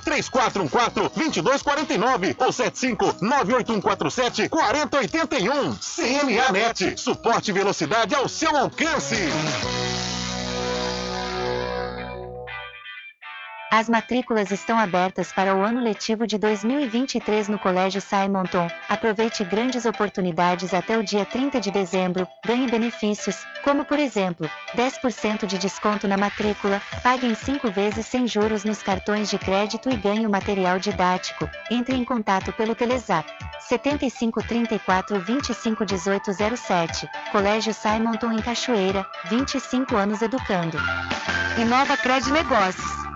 3414 2249 ou 75 98147 4081. CNA Net suporte e velocidade ao seu alcance. As matrículas estão abertas para o ano letivo de 2023 no Colégio Simonton. Aproveite grandes oportunidades até o dia 30 de dezembro, ganhe benefícios, como por exemplo, 10% de desconto na matrícula, pague em 5 vezes sem juros nos cartões de crédito e ganhe o material didático. Entre em contato pelo Telezap 75 34 25 18 07. Colégio Simonton em Cachoeira, 25 anos educando. Inova Cred Negócios.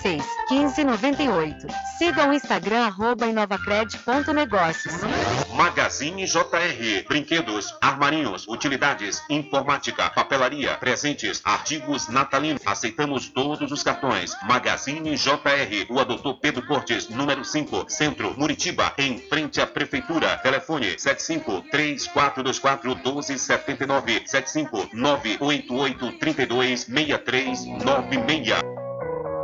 36 15 98. Siga o Instagram arroba inovacred.negócios. Magazine JR. Brinquedos, armarinhos, utilidades, informática, papelaria, presentes, artigos natalinos. Aceitamos todos os cartões. Magazine JR. O Doutor Pedro Cortes, número 5, Centro, Muritiba, em frente à Prefeitura. Telefone 75 3424 1279 75 988 32 6396.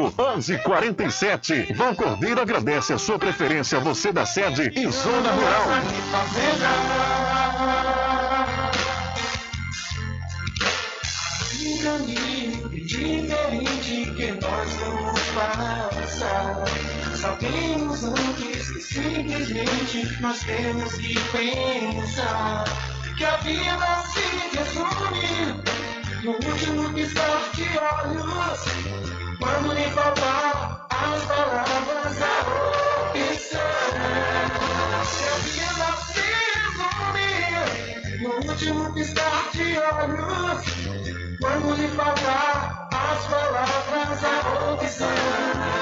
1147. Vão Cordeiro agradece a sua preferência, você da sede e Zona Rural. Um caminho diferente que nós vamos passar. Sabemos antes que simplesmente nós temos que pensar que a vida se resume no último piscar de olhos. Quando lhe faltar as palavras, a opção. Vida se resume no último piscar de olhos. Quando lhe faltar as palavras, a opção.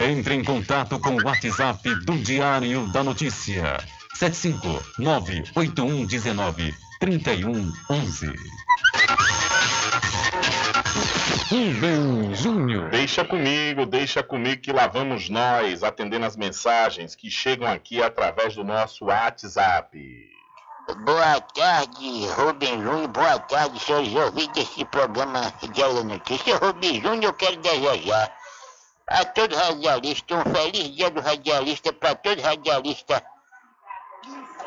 Entre em contato com o WhatsApp do Diário da Notícia. 759-8119-3111. Rubem Júnior. Deixa comigo, deixa comigo que lá vamos nós, atendendo as mensagens que chegam aqui através do nosso WhatsApp. Boa tarde, Rubem Júnior. Boa tarde, senhores ouvintes desse programa Diário da Notícia. Rubem Júnior, eu quero desejar a todo radialista, um feliz dia do radialista para todo radialista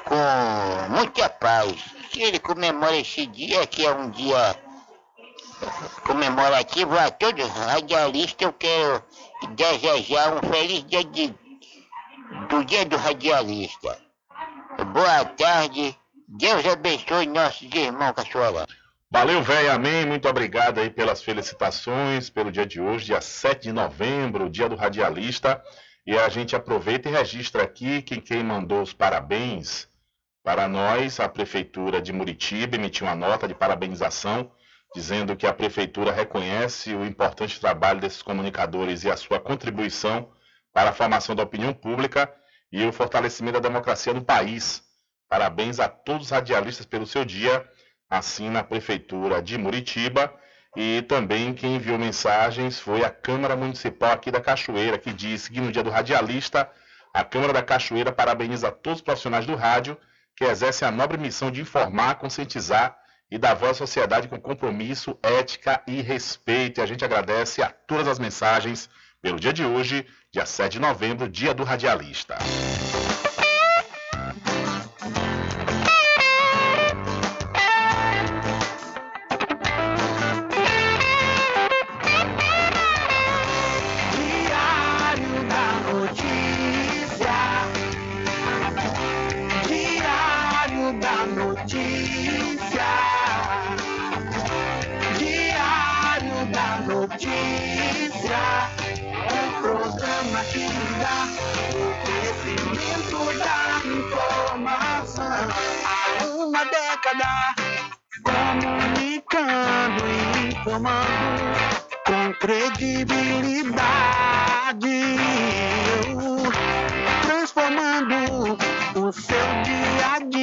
com muita paz. Que ele comemore esse dia, que é um dia comemorativo a todo radialista, eu quero desejar um feliz dia de, do dia do radialista. Boa tarde, Deus abençoe nossos irmãos cachoeira. Valeu, velho, amém. Muito obrigado aí pelas felicitações pelo dia de hoje, dia 7 de novembro, dia do radialista. E a gente aproveita e registra aqui quem, quem mandou os parabéns para nós. A Prefeitura de Muritiba emitiu uma nota de parabenização, dizendo que a Prefeitura reconhece o importante trabalho desses comunicadores e a sua contribuição para a formação da opinião pública e o fortalecimento da democracia no país. Parabéns a todos os radialistas pelo seu dia assim na Prefeitura de Muritiba. E também quem enviou mensagens foi a Câmara Municipal aqui da Cachoeira, que disse que no dia do radialista, a Câmara da Cachoeira parabeniza todos os profissionais do rádio que exercem a nobre missão de informar, conscientizar e dar voz à sociedade com compromisso, ética e respeito. E a gente agradece a todas as mensagens pelo dia de hoje, dia 7 de novembro, dia do radialista. Informando com credibilidade, transformando o seu dia a dia,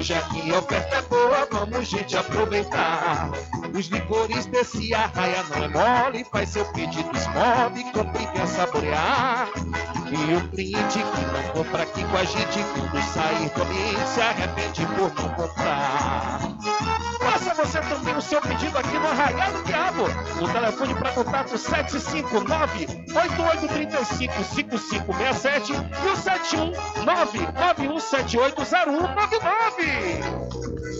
hoje aqui a oferta é boa, vamos gente aproveitar. Os licores desse arraia não é mole, faz seu pedido, esmove, compre e saborear. E o cliente que não compra aqui com a gente, quando sair ambiente, se arrepende por não comprar. Você também o seu pedido aqui no Arraial do Diabo. O telefone para contato 759-8835-5567 e o 71991780199.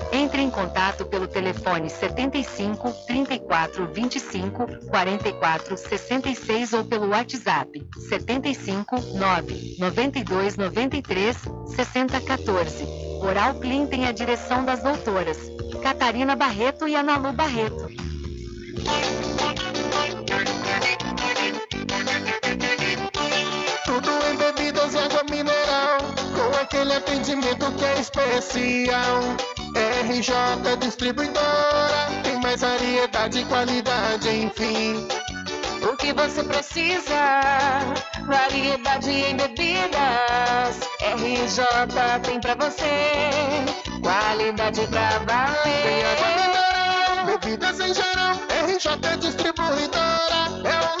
Entre em contato pelo telefone 75 34 25 44 66 ou pelo WhatsApp 75 9 92 93 60 14. Oral Clean tem a direção das doutoras Catarina Barreto e Analu Barreto. Tudo em bebidas e água mineral, com aquele atendimento que é especial. RJ Distribuidora, tem mais variedade e qualidade, enfim. O que você precisa? Variedade em bebidas. RJ tem pra você. Qualidade pra valer. Tem mineral, bebidas em geral. RJ Distribuidora é o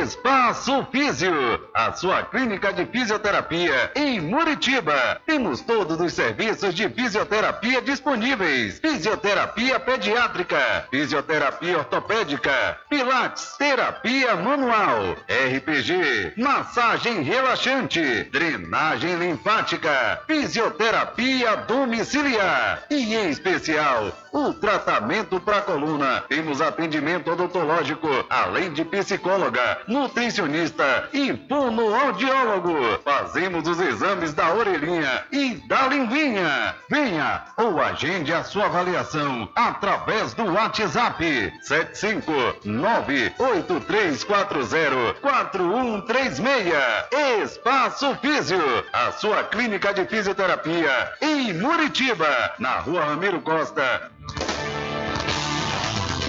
Espaço Físio, a sua clínica de fisioterapia em Muritiba. Temos todos os serviços de fisioterapia disponíveis: fisioterapia pediátrica, fisioterapia ortopédica, pilates, terapia manual, RPG, massagem relaxante, drenagem linfática, fisioterapia domiciliar e em especial o tratamento para coluna. Temos atendimento odontológico, além de psicóloga, nutricionista e fonoaudiólogo. Fazemos os exames da orelhinha e da linguinha. Venha ou agende a sua avaliação através do WhatsApp 75983404136. Espaço Físio, a sua clínica de fisioterapia em Muritiba, na Rua Ramiro Costa,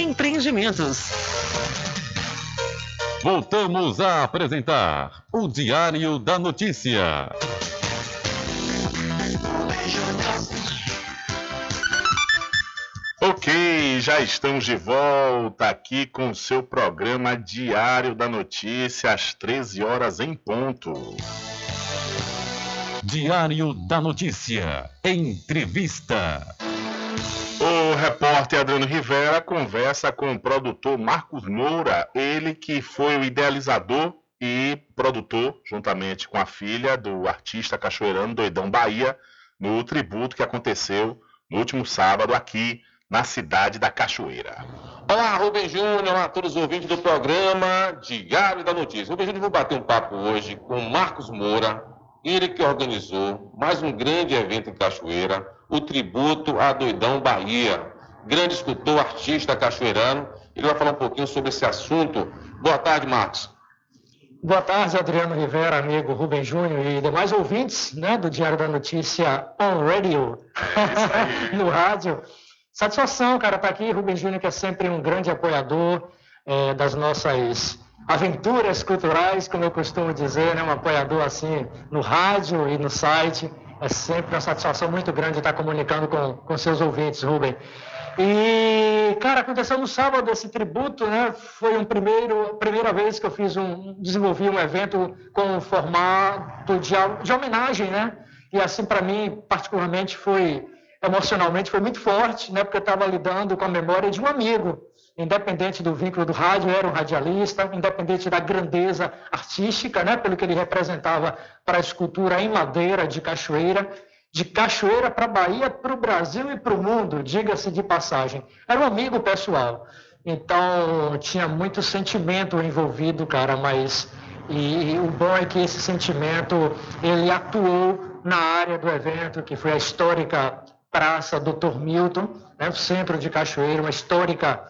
Empreendimentos. Voltamos a apresentar o Diário da Notícia. Ok, já estamos de volta aqui com o seu programa Diário da Notícia, às 13 horas em ponto. Diário da Notícia. Entrevista. O repórter Adriano Rivera conversa com o produtor Marcos Moura, ele que foi o idealizador e produtor, juntamente com a filha do artista cachoeirano Doidão Bahia, no tributo que aconteceu no último sábado aqui na cidade da Cachoeira. Olá, Rubem Júnior, olá a todos os ouvintes do programa Diário da Notícia. Rubem Júnior, vou bater um papo hoje com Marcos Moura, ele que organizou mais um grande evento em Cachoeira, o tributo a Doidão Bahia, grande escultor, artista cachoeirano. Ele vai falar um pouquinho sobre esse assunto. Boa tarde, Marcos. Boa tarde, Adriano Rivera, amigo Rubem Júnior e demais ouvintes né, do Diário da Notícia on radio, é <laughs> no rádio. Satisfação, cara, estar tá aqui. Rubem Júnior, que é sempre um grande apoiador é, das nossas aventuras culturais, como eu costumo dizer, né, um apoiador assim no rádio e no site. É sempre uma satisfação muito grande estar comunicando com, com seus ouvintes, Rubem. E, cara, aconteceu no sábado esse tributo, né? Foi um primeiro, primeira vez que eu fiz um, desenvolvi um evento com um formato de, de homenagem, né? E assim, para mim, particularmente, foi emocionalmente foi muito forte, né? Porque eu estava lidando com a memória de um amigo, independente do vínculo do rádio, era um radialista, independente da grandeza artística, né, pelo que ele representava para a escultura em madeira de Cachoeira, de Cachoeira para Bahia, para o Brasil e para o mundo, diga-se de passagem. Era um amigo pessoal. Então, tinha muito sentimento envolvido, cara, mas e, e o bom é que esse sentimento ele atuou na área do evento, que foi a histórica Praça Dr. Milton, né, o centro de Cachoeira, uma histórica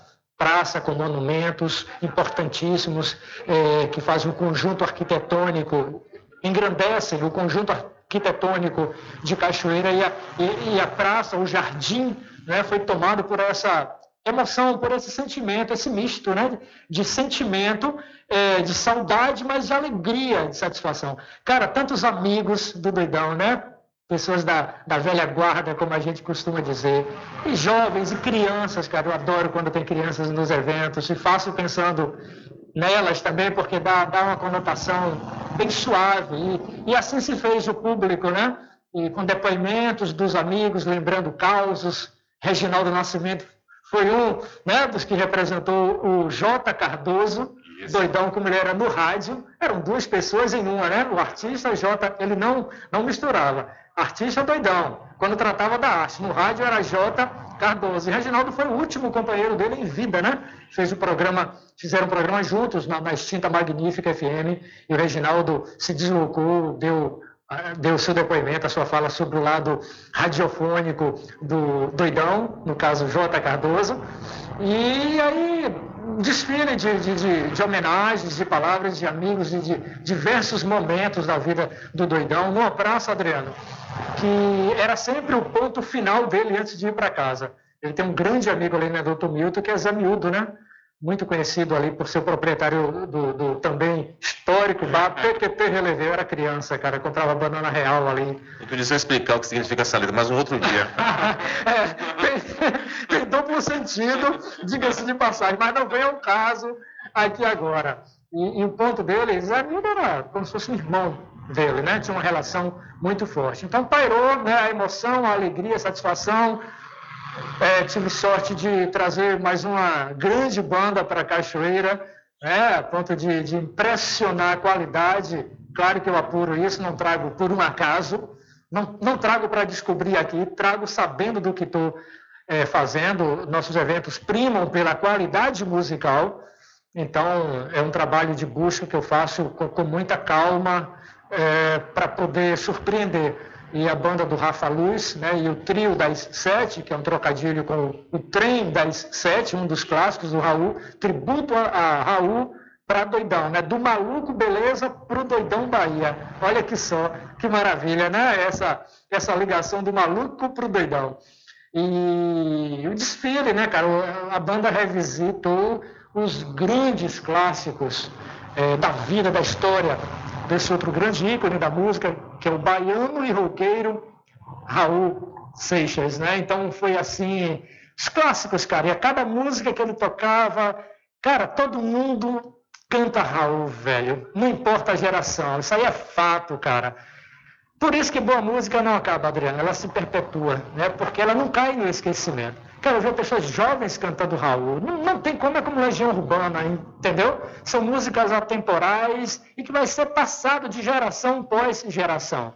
praça com monumentos importantíssimos é, que fazem o conjunto arquitetônico, engrandecem o conjunto arquitetônico de Cachoeira e a, e, e a praça, o jardim, né, foi tomado por essa emoção, por esse sentimento, esse misto né, de sentimento, é, de saudade, mas de alegria, de satisfação. Cara, tantos amigos do Doidão, né? Pessoas da, da velha guarda, como a gente costuma dizer, e jovens e crianças, cara, eu adoro quando tem crianças nos eventos, e faço pensando nelas também, porque dá, dá uma conotação bem suave, e, e assim se fez o público, né? E com depoimentos dos amigos, lembrando causos, Reginaldo Nascimento foi um né, dos que representou o J. Cardoso, isso. doidão como ele era no rádio, eram duas pessoas em uma, né? O artista J, ele não, não misturava artista doidão, quando tratava da arte. No rádio era J Cardoso. E Reginaldo foi o último companheiro dele em vida, né? Fez o programa, fizeram um programa juntos na, na extinta Magnífica FM, e o Reginaldo se deslocou, deu deu seu depoimento, a sua fala sobre o lado radiofônico do Doidão, no caso J. Cardoso, e aí desfile de, de, de, de homenagens, de palavras de amigos, de diversos momentos da vida do Doidão, numa praça, Adriano, que era sempre o ponto final dele antes de ir para casa. Ele tem um grande amigo ali, né, doutor Milton, que é Zé Miúdo, né? Muito conhecido ali por ser proprietário do, do também histórico bar PQP Releveu. Eu era criança, cara, comprava banana real ali. Eu podia só explicar o que significa essa letra, mas um outro dia. <laughs> é, tem, tem duplo sentido, diga-se de passagem, mas não vem ao caso aqui agora. E, e o ponto dele, Zé Nildo era como se fosse um irmão dele, né? Tinha uma relação muito forte. Então pairou né, a emoção, a alegria, a satisfação, é, tive sorte de trazer mais uma grande banda para Cachoeira, né, a ponto de, de, impressionar a qualidade. Claro que eu apuro isso, não trago por um acaso, não, não trago para descobrir aqui, trago sabendo do que estou é, fazendo. Nossos eventos primam pela qualidade musical, então é um trabalho de busca que eu faço com, com muita calma é, para poder surpreender e a banda do Rafa Luz, né, e o trio das sete, que é um trocadilho com o trem das sete, um dos clássicos do Raul, tributo a, a Raul para Doidão, né, do maluco beleza para o Doidão Bahia. Olha que só, que maravilha, né, essa, essa ligação do maluco para o Doidão. E o desfile, né, cara, a banda revisitou os grandes clássicos é, da vida, da história desse outro grande ícone da música, que é o baiano e roqueiro Raul Seixas, né? Então foi assim, os clássicos, cara, e a cada música que ele tocava, cara, todo mundo canta Raul, velho, não importa a geração, isso aí é fato, cara. Por isso que boa música não acaba, Adriana, ela se perpetua, né? Porque ela não cai no esquecimento. Quero ver pessoas jovens cantando Raul. Não, não tem como, é como Legião Urbana, entendeu? São músicas atemporais e que vai ser passado de geração pós geração.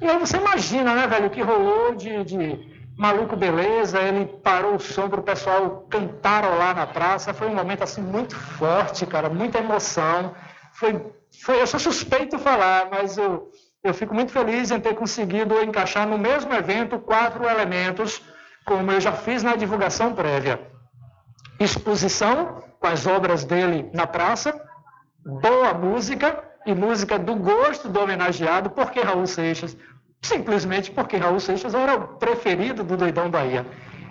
E aí você imagina, né, velho, o que rolou de, de Maluco Beleza, ele parou o som para o pessoal cantar lá na praça. Foi um momento assim muito forte, cara, muita emoção. Foi, foi, eu sou suspeito falar, mas eu, eu fico muito feliz em ter conseguido encaixar no mesmo evento quatro elementos como eu já fiz na divulgação prévia. Exposição com as obras dele na praça, boa música e música do gosto do homenageado, porque Raul Seixas, simplesmente porque Raul Seixas era o preferido do Doidão Bahia.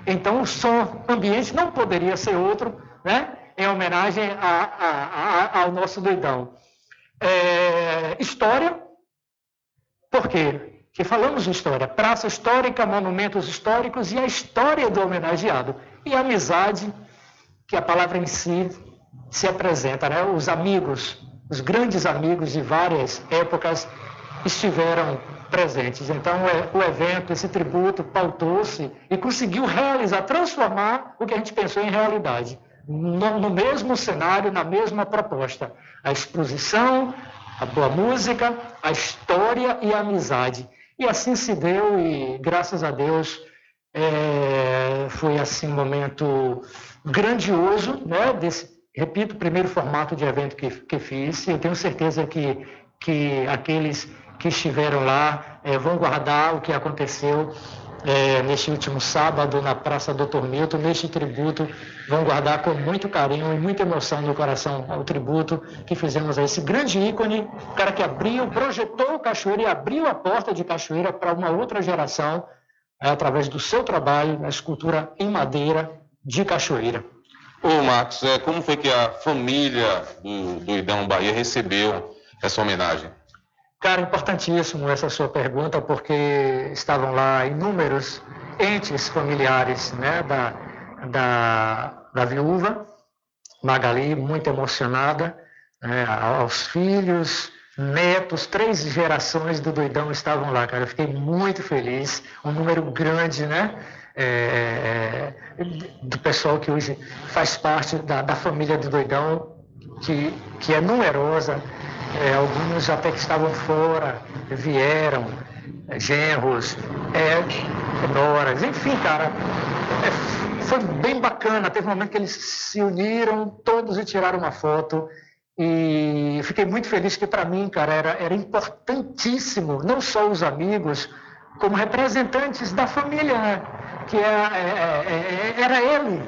Então o som ambiente não poderia ser outro, né? Em homenagem a, a, a, ao nosso doidão. É, história, por quê? Que falamos de história, praça histórica, monumentos históricos e a história do homenageado. E a amizade, que a palavra em si se apresenta, né? Os amigos, os grandes amigos de várias épocas estiveram presentes. Então, é, o evento, esse tributo, pautou-se e conseguiu realizar, transformar o que a gente pensou em realidade. No, no mesmo cenário, na mesma proposta. A exposição, a boa música, a história e a amizade. E assim se deu, e graças a Deus é, foi assim um momento grandioso, né? Desse, repito, primeiro formato de evento que, que fiz. Eu tenho certeza que, que aqueles que estiveram lá é, vão guardar o que aconteceu é, neste último sábado na Praça Doutor Milton, neste tributo, vão guardar com muito carinho e muita emoção no coração ao tributo que fizemos a esse grande ícone, o cara que abriu, projetou o Cachoeira e abriu a porta de Cachoeira para uma outra geração, é, através do seu trabalho, a escultura em madeira de Cachoeira. Ô Marcos, é, como foi que a família do, do Idão Bahia recebeu essa homenagem? Cara, importantíssimo essa sua pergunta, porque estavam lá inúmeros entes familiares né, da, da, da viúva, Magali, muito emocionada, né, aos filhos, netos, três gerações do Doidão estavam lá, cara. Eu fiquei muito feliz, um número grande, né? É, do pessoal que hoje faz parte da, da família do Doidão, que, que é numerosa, é, alguns até que estavam fora, vieram, é, genros, é, noras, enfim, cara, é, foi bem bacana. Teve um momento que eles se uniram todos e tiraram uma foto. E fiquei muito feliz que para mim, cara, era, era importantíssimo, não só os amigos, como representantes da família, né? que é, é, é, era ele,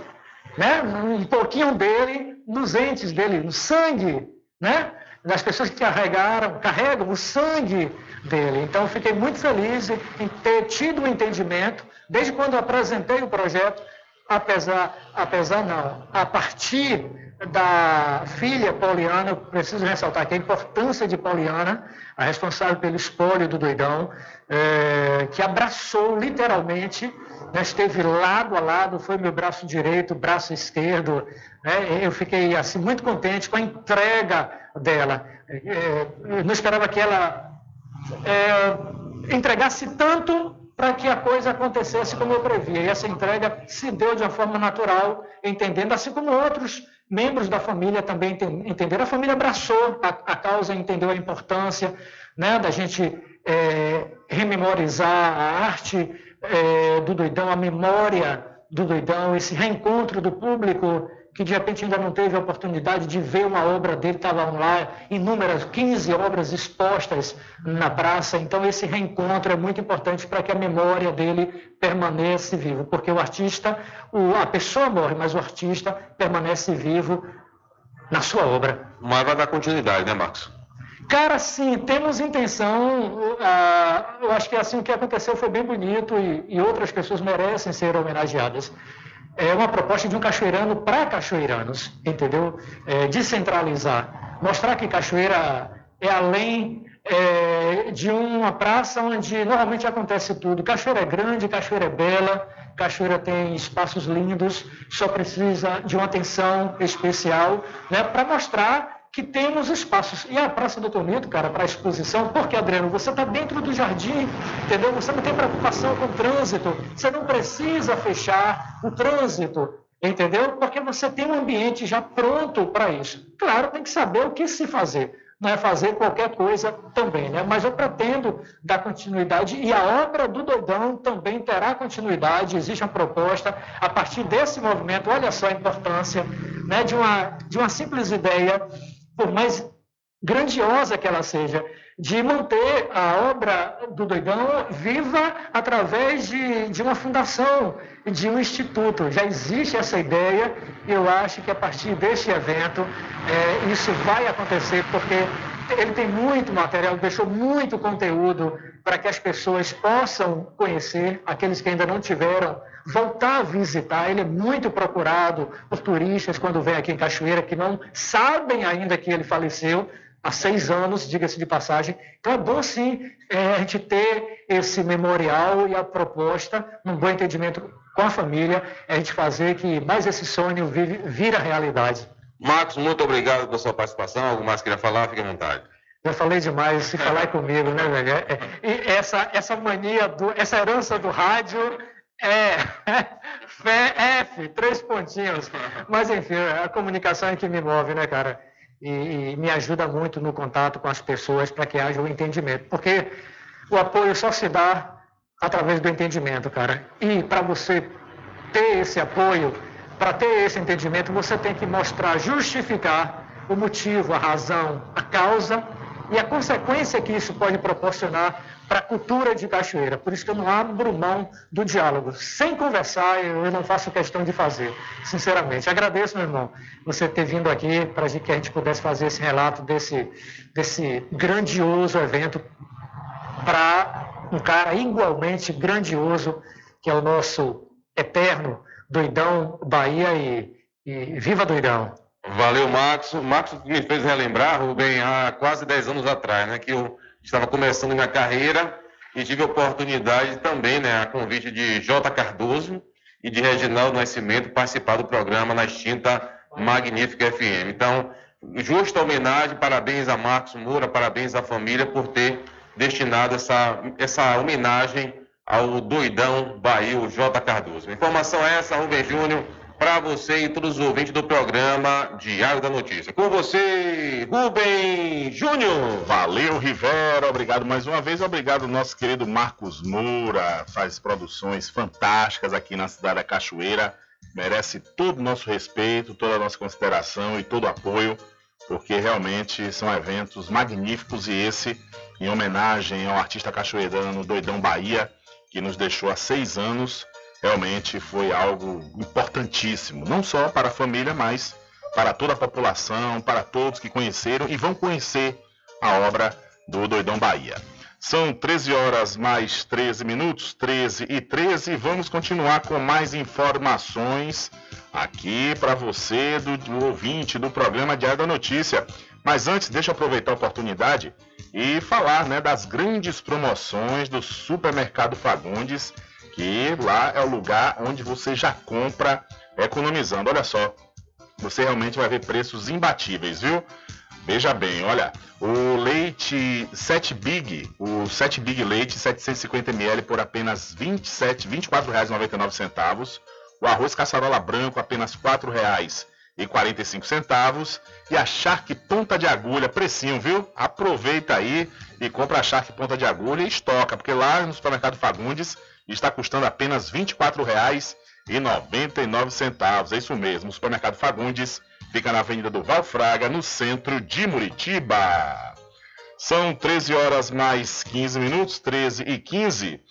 né? um pouquinho dele nos entes dele, no sangue, né? Das pessoas que carregaram, carregam o sangue dele. Então, fiquei muito feliz em ter tido o um entendimento, desde quando apresentei o projeto, apesar, apesar não, a partir da filha Pauliana, eu preciso ressaltar aqui a importância de Pauliana, a responsável pelo espólio do doidão, é, que abraçou literalmente, né, esteve lado a lado, foi meu braço direito, braço esquerdo. Né, eu fiquei assim muito contente com a entrega dela. É, não esperava que ela é, entregasse tanto para que a coisa acontecesse como eu previa. E essa entrega se deu de uma forma natural, entendendo, assim como outros membros da família também entenderam. A família abraçou a, a causa, entendeu a importância né, da gente é, rememorizar a arte é, do doidão, a memória do doidão, esse reencontro do público que de repente ainda não teve a oportunidade de ver uma obra dele, estavam lá inúmeras, 15 obras expostas na praça. Então, esse reencontro é muito importante para que a memória dele permaneça viva, porque o artista, o, a pessoa morre, mas o artista permanece vivo na sua obra. Mas vai dar continuidade, né, Marcos? Cara, sim, temos intenção. Eu acho que assim o que aconteceu foi bem bonito e, e outras pessoas merecem ser homenageadas é uma proposta de um cachoeirano para cachoeiranos, entendeu? É, descentralizar. Mostrar que cachoeira é além é, de uma praça onde normalmente acontece tudo. Cachoeira é grande, cachoeira é bela, cachoeira tem espaços lindos, só precisa de uma atenção especial né, para mostrar que temos espaços. E a Praça do Tonito, cara, para exposição, porque, Adriano, você está dentro do jardim, entendeu? Você não tem preocupação com o trânsito, você não precisa fechar o trânsito, entendeu? Porque você tem um ambiente já pronto para isso. Claro, tem que saber o que se fazer não é fazer qualquer coisa também, né? Mas eu pretendo dar continuidade e a obra do Doidão também terá continuidade. Existe uma proposta a partir desse movimento. Olha só a importância, né? De uma de uma simples ideia por mais grandiosa que ela seja, de manter a obra do Doidão viva através de, de uma fundação, de um instituto. Já existe essa ideia eu acho que a partir deste evento é, isso vai acontecer, porque ele tem muito material, deixou muito conteúdo para que as pessoas possam conhecer, aqueles que ainda não tiveram, voltar a visitar. Ele é muito procurado por turistas quando vem aqui em Cachoeira, que não sabem ainda que ele faleceu há seis anos, diga-se de passagem. Então é bom sim é, a gente ter esse memorial e a proposta, num bom entendimento com a família, é a gente fazer que mais esse sonho vira realidade. Marcos, muito obrigado pela sua participação. Algo mais queria falar? Fique à vontade. Já falei demais, se falar é comigo, né, velho? É, é, e essa, essa mania, do, essa herança do rádio <laughs> é F, três pontinhos. Mas, enfim, a comunicação é que me move, né, cara? E, e me ajuda muito no contato com as pessoas para que haja o um entendimento. Porque o apoio só se dá através do entendimento, cara. E para você ter esse apoio, para ter esse entendimento, você tem que mostrar, justificar o motivo, a razão, a causa e a consequência que isso pode proporcionar para a cultura de Cachoeira. Por isso que eu não abro mão do diálogo. Sem conversar, eu não faço questão de fazer, sinceramente. Agradeço, meu irmão, você ter vindo aqui para que a gente pudesse fazer esse relato desse, desse grandioso evento para um cara igualmente grandioso, que é o nosso eterno Doidão Bahia e, e viva Doidão! Valeu, Marcos. O Marcos me fez relembrar, Rubem, há quase 10 anos atrás, né, que eu estava começando minha carreira e tive a oportunidade também, né, a convite de J. Cardoso e de Reginaldo Nascimento participar do programa na extinta Magnífica FM. Então, justa homenagem, parabéns a Marcos Moura, parabéns à família por ter destinado essa, essa homenagem ao doidão Bahia, J. Cardoso. Informação essa, Rubem Júnior, para você e todos os ouvintes do programa Diário da Notícia. Com você, Rubem Júnior. Valeu, Rivera. Obrigado mais uma vez. Obrigado, nosso querido Marcos Moura. Faz produções fantásticas aqui na cidade da Cachoeira. Merece todo o nosso respeito, toda a nossa consideração e todo o apoio, porque realmente são eventos magníficos e esse em homenagem ao artista cachoeirano Doidão Bahia, que nos deixou há seis anos realmente foi algo importantíssimo, não só para a família, mas para toda a população, para todos que conheceram e vão conhecer a obra do Doidão Bahia. São 13 horas mais 13 minutos, 13 e 13. Vamos continuar com mais informações aqui para você, do, do, ouvinte do programa Diário da Notícia. Mas antes, deixa eu aproveitar a oportunidade e falar né, das grandes promoções do Supermercado Fagundes que lá é o lugar onde você já compra economizando. Olha só, você realmente vai ver preços imbatíveis, viu? Veja bem, olha, o leite 7 Big, o 7 Big Leite 750 ml por apenas R$ 27, R$ 24,99. O arroz caçarola branco apenas R$ 4,45 e a Shark Ponta de Agulha, precinho, viu? Aproveita aí e compra a Shark Ponta de Agulha e estoca, porque lá no supermercado Fagundes está custando apenas R$ 24,99. É isso mesmo, o supermercado Fagundes fica na Avenida do Valfraga, no centro de Muritiba. São 13 horas mais 15 minutos, 13 e 15.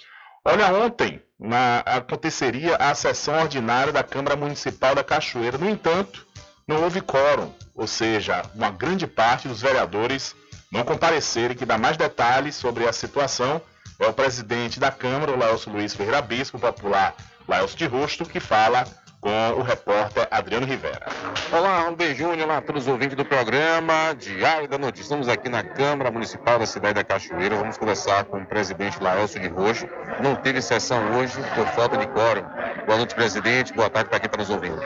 Olha, ontem na, aconteceria a sessão ordinária da Câmara Municipal da Cachoeira. No entanto, não houve quórum, ou seja, uma grande parte dos vereadores não compareceram. Que dá mais detalhes sobre a situação é o presidente da Câmara, o Laelso Luiz Ferreira Bispo, popular Laelso de Rosto, que fala com o repórter Adriano Rivera. Olá, um beijunho lá a todos os ouvintes do programa Diário da Notícia. Estamos aqui na Câmara Municipal da cidade da Cachoeira. Vamos conversar com o presidente Laelso de Roxo. Não teve sessão hoje por falta de quórum. Boa noite, presidente. Boa tarde para quem está nos ouvindo.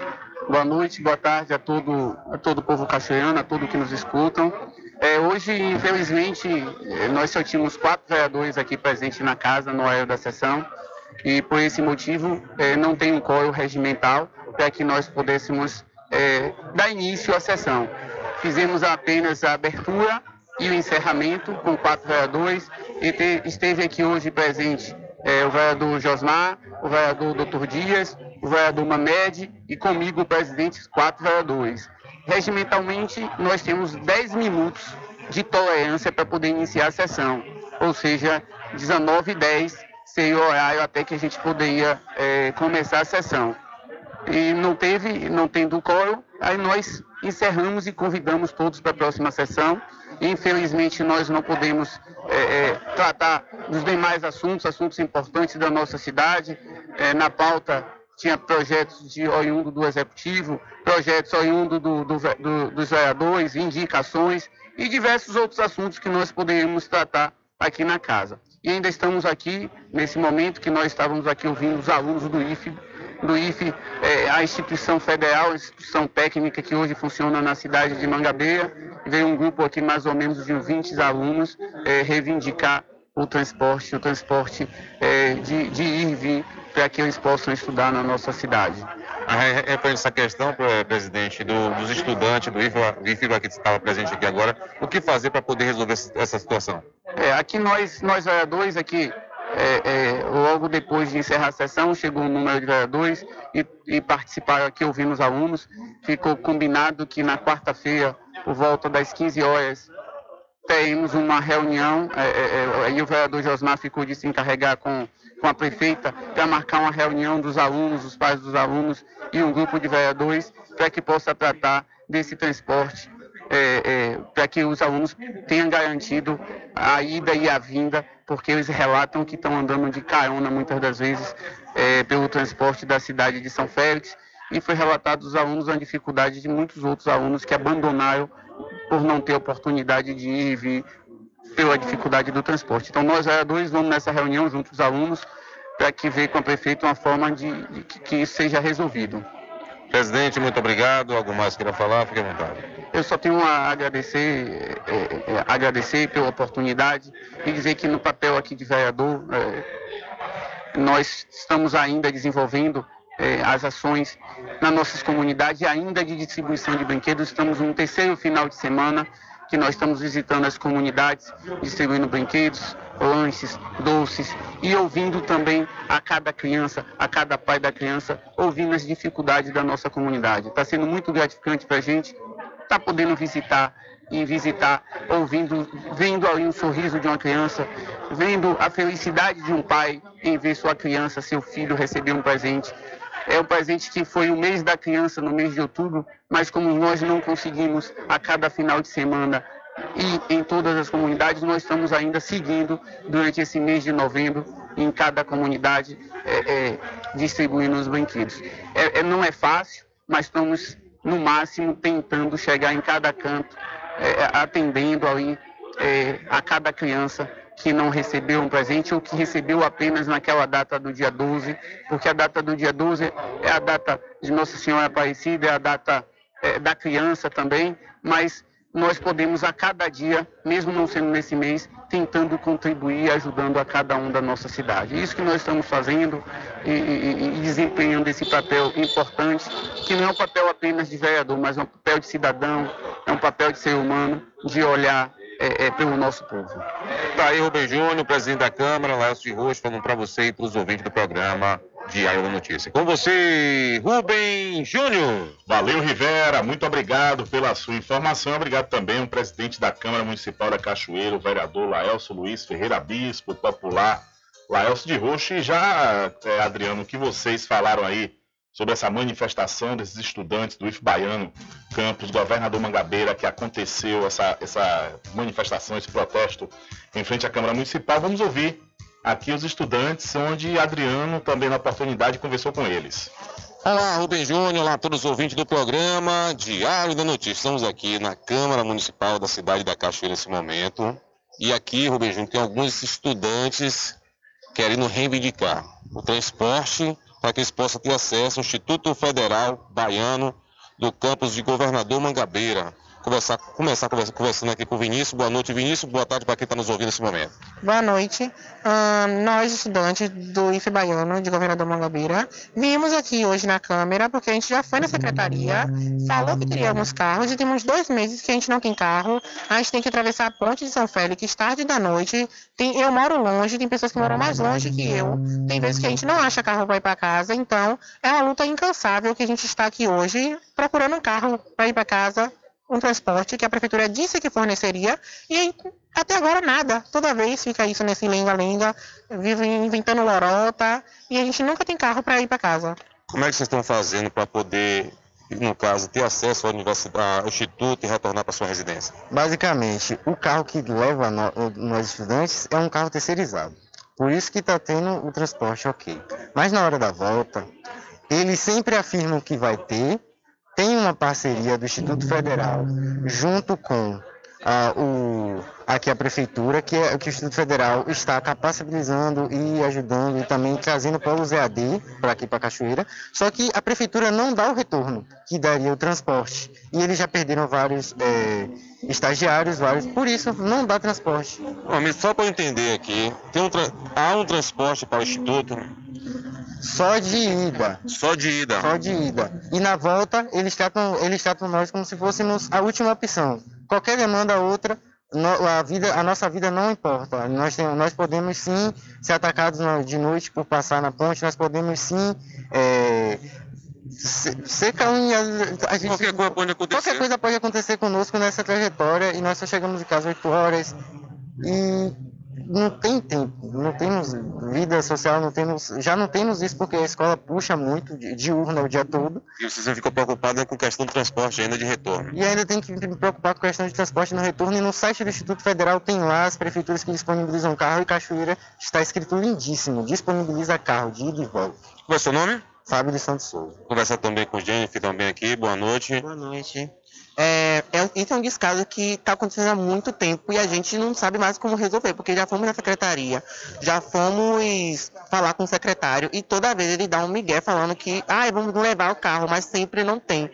Boa noite, boa tarde a todo, a todo o povo cachoeirano, a todos que nos escutam. É, hoje, infelizmente, é, nós só tínhamos quatro vereadores aqui presentes na casa no horário da sessão e, por esse motivo, é, não tem um coro regimental para que nós pudéssemos é, dar início à sessão. Fizemos apenas a abertura e o encerramento com quatro vereadores. E te, esteve aqui hoje presente o vereador Josmar, o vereador Dr. Dias, o vereador Mamed e comigo o presidente, quatro vereadores. Regimentalmente, nós temos 10 minutos de tolerância para poder iniciar a sessão, ou seja, 19 h 10 seria o horário até que a gente poderia é, começar a sessão. E não teve, não tendo coro, aí nós encerramos e convidamos todos para a próxima sessão. Infelizmente, nós não podemos é, é, tratar dos demais assuntos, assuntos importantes da nossa cidade. É, na pauta tinha projetos de oriundo do executivo, projetos oriundo do, do, do, dos vereadores, indicações e diversos outros assuntos que nós poderíamos tratar aqui na casa. E ainda estamos aqui, nesse momento que nós estávamos aqui ouvindo os alunos do IFE, do IFE, é, a instituição federal, a instituição técnica que hoje funciona na cidade de Mangabeira. Veio um grupo aqui mais ou menos de 20 alunos é, reivindicar o transporte, o transporte é, de, de ir e vir para que eles possam estudar na nossa cidade. É, é, essa questão, presidente, do, dos estudantes do IFBA que estava presente aqui agora, o que fazer para poder resolver essa situação? É, aqui nós, nós vereadores, aqui, é, é, logo depois de encerrar a sessão, chegou um número de vereadores e, e participaram aqui ouvindo os alunos. Ficou combinado que na quarta-feira, por volta das 15 horas, teremos uma reunião, é, é, é, e o vereador Josmar ficou de se encarregar com com a prefeita para marcar uma reunião dos alunos, dos pais dos alunos e um grupo de vereadores para que possa tratar desse transporte, é, é, para que os alunos tenham garantido a ida e a vinda, porque eles relatam que estão andando de carona muitas das vezes é, pelo transporte da cidade de São Félix. E foi relatado dos alunos a dificuldade de muitos outros alunos que abandonaram por não ter oportunidade de ir e vir pela dificuldade do transporte. Então, nós, vereadores, vamos nessa reunião junto aos alunos para que veja com o prefeito uma forma de, de que, que isso seja resolvido. Presidente, muito obrigado. Algo mais queira falar? Fique à vontade. Eu só tenho a agradecer, é, é, agradecer pela oportunidade e dizer que no papel aqui de vereador, é, nós estamos ainda desenvolvendo eh, as ações nas nossas comunidades, ainda de distribuição de brinquedos. Estamos no terceiro final de semana que nós estamos visitando as comunidades, distribuindo brinquedos, lanches, doces e ouvindo também a cada criança, a cada pai da criança, ouvindo as dificuldades da nossa comunidade. Está sendo muito gratificante para a gente estar tá podendo visitar e visitar, ouvindo, vendo ali o sorriso de uma criança, vendo a felicidade de um pai em ver sua criança, seu filho receber um presente. É o presente que foi o mês da criança, no mês de outubro, mas como nós não conseguimos a cada final de semana e em todas as comunidades, nós estamos ainda seguindo durante esse mês de novembro, em cada comunidade, é, é, distribuindo os brinquedos. É, é não é fácil, mas estamos, no máximo, tentando chegar em cada canto, é, atendendo ali é, a cada criança que não recebeu um presente ou que recebeu apenas naquela data do dia 12, porque a data do dia 12 é a data de Nossa Senhora Aparecida, é a data é, da criança também, mas nós podemos a cada dia, mesmo não sendo nesse mês, tentando contribuir, ajudando a cada um da nossa cidade. Isso que nós estamos fazendo e, e, e desempenhando esse papel importante, que não é um papel apenas de vereador, mas é um papel de cidadão, é um papel de ser humano, de olhar é, é, pelo nosso povo. Tá aí, Rubem Júnior, presidente da Câmara, Laércio Rocha, falando para você e para os ouvintes do programa Diário da Notícia. Com você, Rubem Júnior. Valeu, Rivera. Muito obrigado pela sua informação. Obrigado também ao presidente da Câmara Municipal da Cachoeira, o vereador Laelso Luiz Ferreira Bispo, popular Laelso de Rocha. E já, é, Adriano, o que vocês falaram aí sobre essa manifestação desses estudantes do IF Baiano, campus Governador Mangabeira, que aconteceu essa, essa manifestação, esse protesto em frente à Câmara Municipal. Vamos ouvir aqui os estudantes, onde Adriano, também na oportunidade, conversou com eles. Olá, Rubem Júnior, olá a todos os ouvintes do programa Diário da Notícia. Estamos aqui na Câmara Municipal da cidade da Cachoeira nesse momento. E aqui, Rubem Júnior, tem alguns estudantes querendo reivindicar o transporte para que eles possam ter acesso ao Instituto Federal Baiano do campus de Governador Mangabeira, conversar, começar conversa, conversando aqui com o Vinícius. Boa noite, Vinícius. Boa tarde para quem está nos ouvindo nesse momento. Boa noite. Nós, estudantes do IFE Baiano, de Governador Mangabeira, vimos aqui hoje na Câmara, porque a gente já foi na secretaria, falou que teríamos carros e temos dois meses que a gente não tem carro. A gente tem que atravessar a ponte de São Félix tarde da noite. Tem, eu moro longe, tem pessoas que moram mais longe que eu. Tem vezes que a gente não acha carro para ir para casa. Então, é uma luta incansável que a gente está aqui hoje procurando um carro para ir para casa um transporte que a prefeitura disse que forneceria e até agora nada. Toda vez fica isso nesse lenga-lenga, vive inventando lorota e a gente nunca tem carro para ir para casa. Como é que vocês estão fazendo para poder, no caso, ter acesso à universidade, ao instituto e retornar para sua residência? Basicamente, o carro que leva nós estudantes é um carro terceirizado. Por isso que está tendo o transporte ok. Mas na hora da volta, eles sempre afirmam que vai ter, tem uma parceria do Instituto Federal junto com ah, o, aqui a prefeitura, que é que o Instituto Federal está capacitando e ajudando e também trazendo polos EAD para aqui para Cachoeira. Só que a prefeitura não dá o retorno que daria o transporte. E eles já perderam vários é, estagiários, vários, por isso não dá transporte. mas só para entender aqui, um há um transporte para o Instituto só de ida. Só de ida. Só de ida. E na volta, eles tratam, eles tratam nós como se fôssemos a última opção. Qualquer demanda outra, a, vida, a nossa vida não importa. Nós, tem, nós podemos sim ser atacados de noite por passar na ponte, nós podemos sim é, ser a gente, qualquer coisa pode acontecer. Qualquer coisa pode acontecer conosco nessa trajetória e nós só chegamos em casa 8 horas e não tem tempo, não temos vida social, não temos, já não temos isso porque a escola puxa muito de, de urna o dia todo. E vocês ficam preocupados com questão do transporte ainda de retorno. E ainda tem que me preocupar com questão de transporte no retorno. E no site do Instituto Federal tem lá as prefeituras que disponibilizam carro e Cachoeira está escrito lindíssimo, disponibiliza carro de ida e volta. Qual é o seu nome? Fábio de Santos Souza. Conversar também com o Jennifer também aqui, boa noite. Boa noite. É, é, esse é um descaso que está acontecendo há muito tempo e a gente não sabe mais como resolver, porque já fomos na secretaria, já fomos falar com o secretário e toda vez ele dá um migué falando que ah, vamos levar o carro, mas sempre não tem.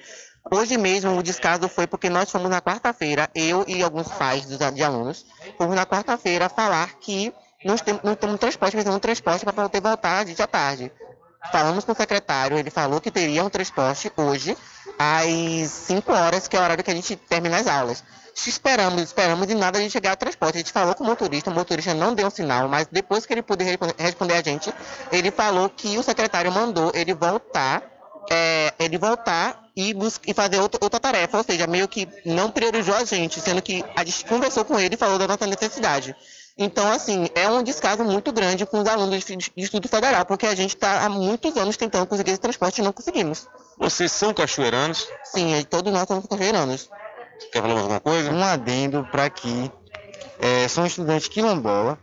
Hoje mesmo o descaso foi porque nós fomos na quarta-feira, eu e alguns pais dos, de alunos, fomos na quarta-feira falar que não temos, temos transporte, temos transporte para poder voltar de à tarde. Falamos com o secretário, ele falou que teria um transporte hoje às 5 horas, que é o horário que a gente termina as aulas. Esperamos, esperamos e nada de chegar ao transporte. A gente falou com o motorista, o motorista não deu um sinal, mas depois que ele puder responder- a gente, ele falou que o secretário mandou ele voltar, é, ele voltar e, bus- e fazer outra tarefa, ou seja, meio que não priorizou a gente, sendo que a gente conversou com ele e falou da nossa necessidade. Então, assim, é um descaso muito grande com os alunos de, estudo federal, porque a gente está há muitos anos tentando conseguir esse transporte e não conseguimos. Vocês são cachoeiranos? Sim, e todos nós somos cachoeiranos. Quer falar mais alguma coisa? Um adendo para que é, sou um estudante quilombola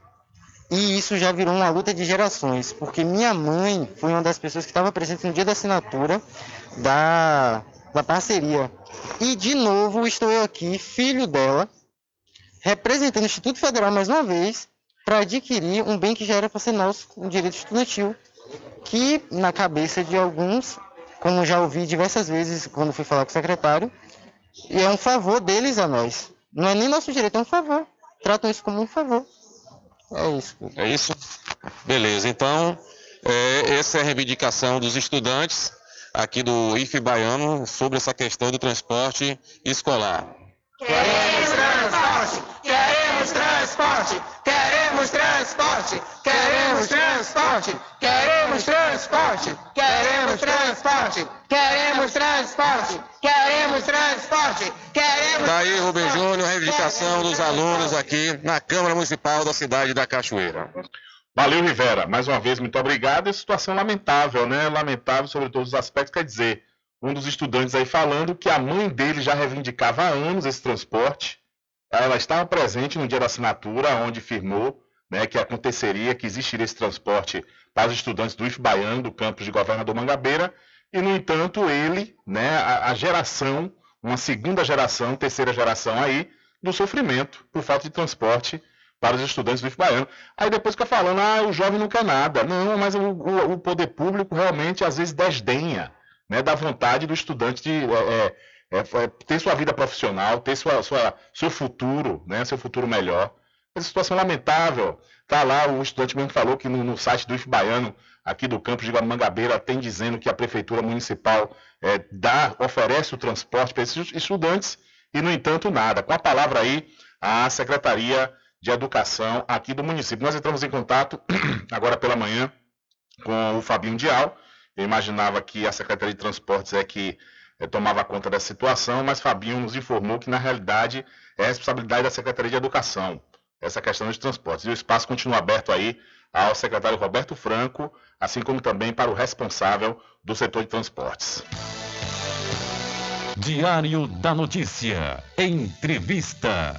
e isso já virou uma luta de gerações, porque minha mãe foi uma das pessoas que estava presente no dia da assinatura da, da parceria. E de novo estou eu aqui, filho dela, representando o Instituto Federal mais uma vez, para adquirir um bem que já era para ser nosso, um direito estudantil, que na cabeça de alguns, como já ouvi diversas vezes quando fui falar com o secretário, é um favor deles a nós. Não é nem nosso direito, é um favor. Tratam isso como um favor. É isso. É isso? Beleza, então, é, essa é a reivindicação dos estudantes aqui do IFE Baiano sobre essa questão do transporte escolar. Queremos transporte, queremos transporte, queremos transporte, queremos transporte, queremos transporte, queremos transporte, queremos transporte, queremos transporte, queremos. Tá Daí Rubem Júnior, reivindicação dos alunos aqui na Câmara Municipal da cidade da Cachoeira. Valeu, Rivera. Mais uma vez, muito obrigado. É situação lamentável, né? Lamentável sobre todos os aspectos. Quer dizer, um dos estudantes aí falando que a mãe dele já reivindicava há anos esse transporte ela estava presente no dia da assinatura, onde firmou né, que aconteceria, que existiria esse transporte para os estudantes do IF Baiano, do campus de Governador Mangabeira. E, no entanto, ele, né, a, a geração, uma segunda geração, terceira geração aí, do sofrimento por falta de transporte para os estudantes do IF Baiano. Aí depois fica falando, ah, o jovem não quer nada. Não, mas o, o- o poder público realmente às vezes desdenha né, da vontade do estudante de é, é, é, ter sua vida profissional, ter sua, sua, seu futuro, né, seu futuro melhor. Essa situação lamentável. Tá lá, o estudante mesmo falou que no, no site do IF Baiano, aqui do campus de Mangabeira, tem dizendo que a prefeitura municipal é, dá, oferece o transporte para esses estudantes e, no entanto, nada. Com a palavra aí, a Secretaria de Educação aqui do município. Nós entramos em contato <clears throat> agora pela manhã com o Fabinho Dial. Eu imaginava que a Secretaria de Transportes é que eh, tomava conta dessa situação, mas Fabinho nos informou que, na realidade, é responsabilidade da Secretaria de Educação, essa questão dos transportes. E o espaço continua aberto aí ao secretário Roberto Franco, assim como também para o responsável do setor de transportes. Diário da Notícia. Entrevista.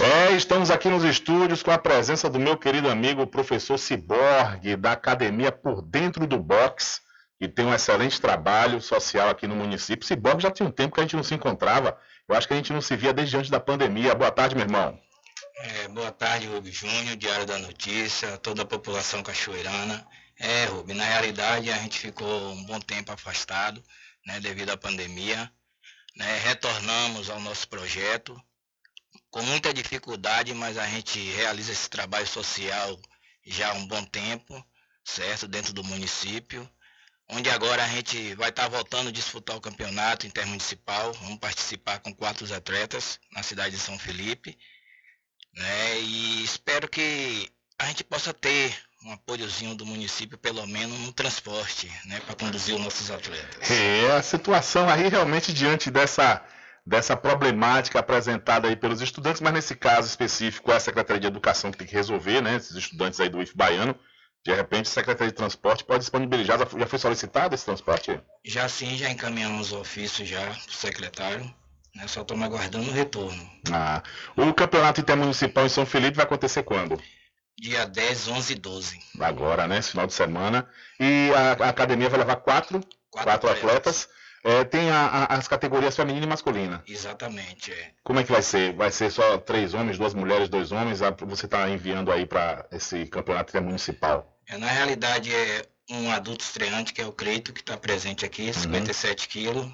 É, estamos aqui nos estúdios com a presença do meu querido amigo professor Ciborgue, da Academia Por Dentro do Box, que tem um excelente trabalho social aqui no município. Ciborgue já tinha um tempo que a gente não se encontrava. Eu acho que a gente não se via desde antes da pandemia. Boa tarde, meu irmão. É, boa tarde, Rubem Júnior, Diário da Notícia, toda a população cachoeirana. É, Rubem, na realidade a gente ficou um bom tempo afastado, né, devido à pandemia. Né, retornamos ao nosso projeto, com muita dificuldade, mas a gente realiza esse trabalho social já há um bom tempo, certo, dentro do município, onde agora a gente vai estar voltando a disputar o campeonato intermunicipal, vamos participar com quatro atletas na cidade de São Felipe, né? E espero que a gente possa ter um apoiozinho do município, pelo menos no transporte, né, para conduzir os nossos atletas. É, a situação aí realmente diante dessa, dessa problemática apresentada aí pelos estudantes, mas nesse caso específico é a Secretaria de Educação que tem que resolver, né? Esses estudantes aí do IF Baiano. De repente, a Secretaria de Transporte pode disponibilizar, já foi- solicitado esse transporte? Já sim, já encaminhamos o ofício já para o secretário, né, só estamos aguardando o retorno. Ah, o campeonato intermunicipal em São Felipe vai acontecer quando? Dia 10, 11 e 12. Agora, né? Esse final de semana. E a, a academia vai levar quatro, quatro, atletas. É, tem a- a- as categorias feminina e masculina. Exatamente, é. Como é que vai ser? Vai ser só três homens, duas mulheres, dois homens? Ah, Você está enviando aí para esse campeonato intermunicipal? É, Na realidade é um adulto estreante, que é o Creito, que está presente aqui, 57 quilos.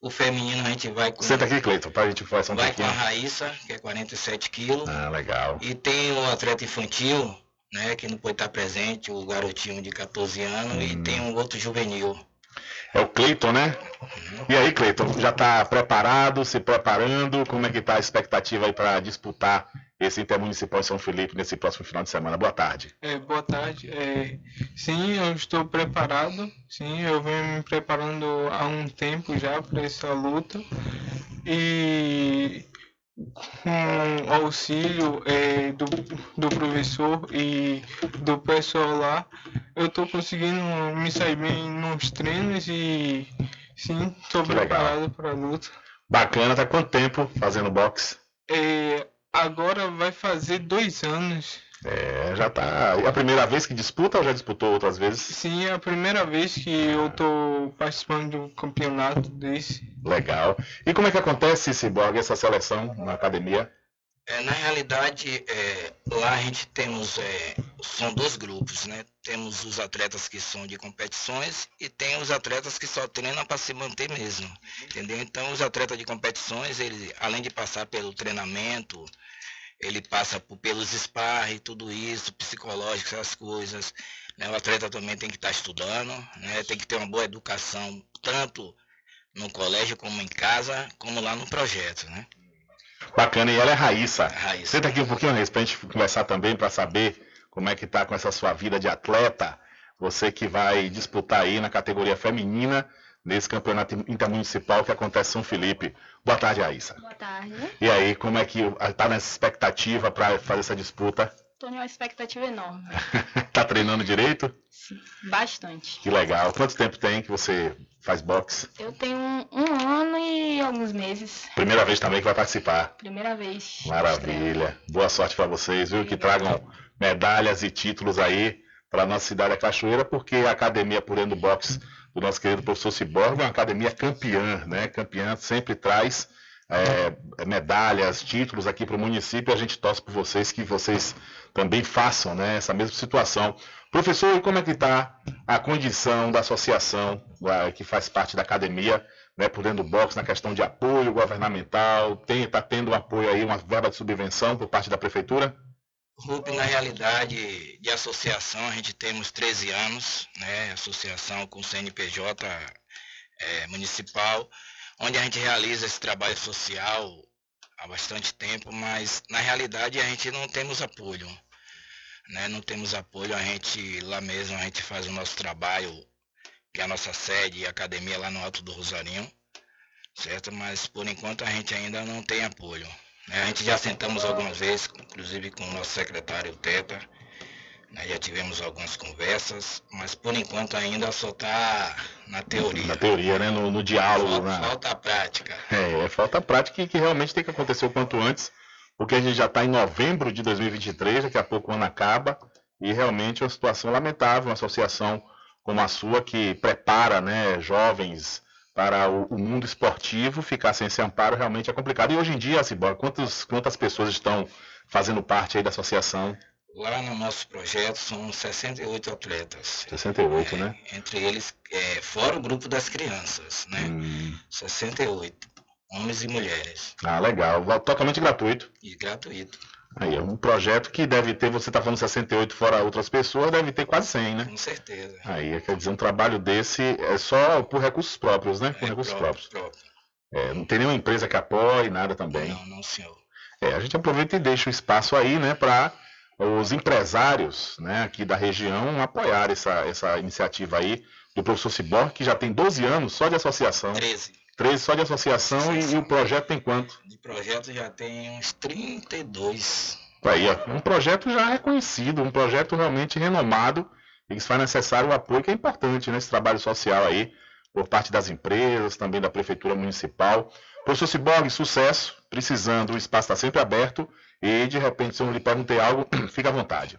O feminino a gente vai com, Senta aqui, Cleiton, para a gente fazer um vai com a pouquinho. Raíssa, que é 47 quilos. Ah, legal. E tem o atleta infantil, né, que não pôde estar presente, o garotinho de 14 anos, e tem um outro juvenil. É o Cleiton, né? E aí, Cleiton, já está preparado, se preparando? Como é que está a expectativa aí para disputar esse Intermunicipal São Felipe nesse próximo final de semana? Boa tarde. É, boa tarde. É, sim, eu estou preparado. Sim, eu venho me preparando há um tempo já para essa luta. E com auxílio é, do, do professor e do pessoal lá, eu estou conseguindo me sair bem nos treinos e sim, estou preparado para a luta. Bacana, tá quanto tempo fazendo boxe? É, agora vai fazer dois anos. É, já tá. É a primeira vez que disputa ou já disputou outras vezes? Sim, é a primeira vez que eu tô participando de um campeonato desse. Legal. E como é que acontece, Cyborg, essa seleção na academia? É, na realidade, é, lá a gente temos, é, são dois grupos, né? Temos os atletas que são de competições e tem os atletas que só treinam para se manter mesmo, entendeu? Então, os atletas de competições, ele, além de passar pelo treinamento, ele passa por, pelos sparring, tudo isso, psicológico, essas coisas. Né? O atleta também tem que estar estudando, né? tem que ter uma boa educação, tanto no colégio como em casa, como lá no projeto. Né? Bacana, e ela é Raíssa. Raíssa. Senta aqui um pouquinho, Raíssa, para a gente conversar também, para saber como é que está com essa sua vida de atleta. Você que vai disputar aí na categoria feminina nesse campeonato intermunicipal que acontece em São Felipe. Boa tarde, Raíssa. Boa tarde. E aí, como é que está nessa expectativa para fazer essa disputa? Estou numa expectativa enorme. <laughs> tá treinando direito? Bastante. Que legal. Quanto tempo tem que você faz boxe? Eu tenho um, um ano e alguns meses. Primeira vez também que vai participar. Primeira vez. Maravilha. Boa sorte para vocês, viu? Que tragam medalhas e títulos aí para nossa cidade da Cachoeira, porque a Academia Purendo Boxe do nosso querido professor Ciborga, uma academia campeã, né? Campeã sempre traz é, medalhas, títulos aqui para o município. A gente torce por vocês que vocês também façam né, essa mesma situação. Professor, e como é que está a condição da associação que faz parte da academia, né, por dentro do box, na questão de apoio governamental? Está tendo apoio aí, uma verba de subvenção por parte da prefeitura? RUP, na realidade, de associação, a gente temos 13 anos, né, associação com CNPJ é, municipal, onde a gente realiza esse trabalho social há bastante tempo, mas na realidade a gente não temos apoio. Né? Não temos apoio, a gente lá mesmo a gente faz o nosso trabalho, que é a nossa sede, a academia lá no Alto do Rosarinho, certo? Mas por enquanto a gente ainda não tem apoio. Né? A gente já sentamos algumas vezes, inclusive com o nosso secretário Teta? Já tivemos algumas conversas, mas por enquanto ainda só está na teoria. Na teoria, né? No, no diálogo. Falta, né? falta a prática. É, é falta prática e que realmente tem que acontecer o quanto antes, porque a gente já está em novembro de 2023, daqui a pouco o ano acaba, e realmente é uma situação lamentável, uma associação como a sua que prepara né, jovens para o, o, mundo esportivo, ficar sem esse amparo realmente é complicado. E hoje em dia, Cibora, quantas, quantas pessoas estão fazendo parte aí da associação? Lá no nosso projeto são 68 atletas. 68, é, né? Entre eles, é, fora o grupo das crianças, né? Hum. 68, homens e mulheres. Ah, legal. Totalmente gratuito. E gratuito. Aí, é um projeto que deve ter, você está falando 68 fora outras pessoas, deve ter quase 100, né? Com certeza. Aí, quer dizer, um trabalho desse é só por recursos próprios, né? Por É recursos próprio, próprios. É, não tem nenhuma empresa que apoie, nada também. Não, não, senhor. É, a gente aproveita e deixa o espaço aí, né, para os empresários né, aqui da região apoiar essa, essa iniciativa aí do professor Cibor, que já tem 12 anos só de associação. 13. 13 só de associação e, e o projeto tem quanto? De projeto já tem uns 32. Aí, ó, um projeto já reconhecido, um projeto realmente renomado e que faz necessário o apoio que é importante nesse trabalho social aí, por parte das empresas, também da Prefeitura Municipal. Professor Ciborgue, sucesso, precisando, o espaço está sempre aberto e de repente se eu lhe perguntei algo, <clears throat> fica à vontade.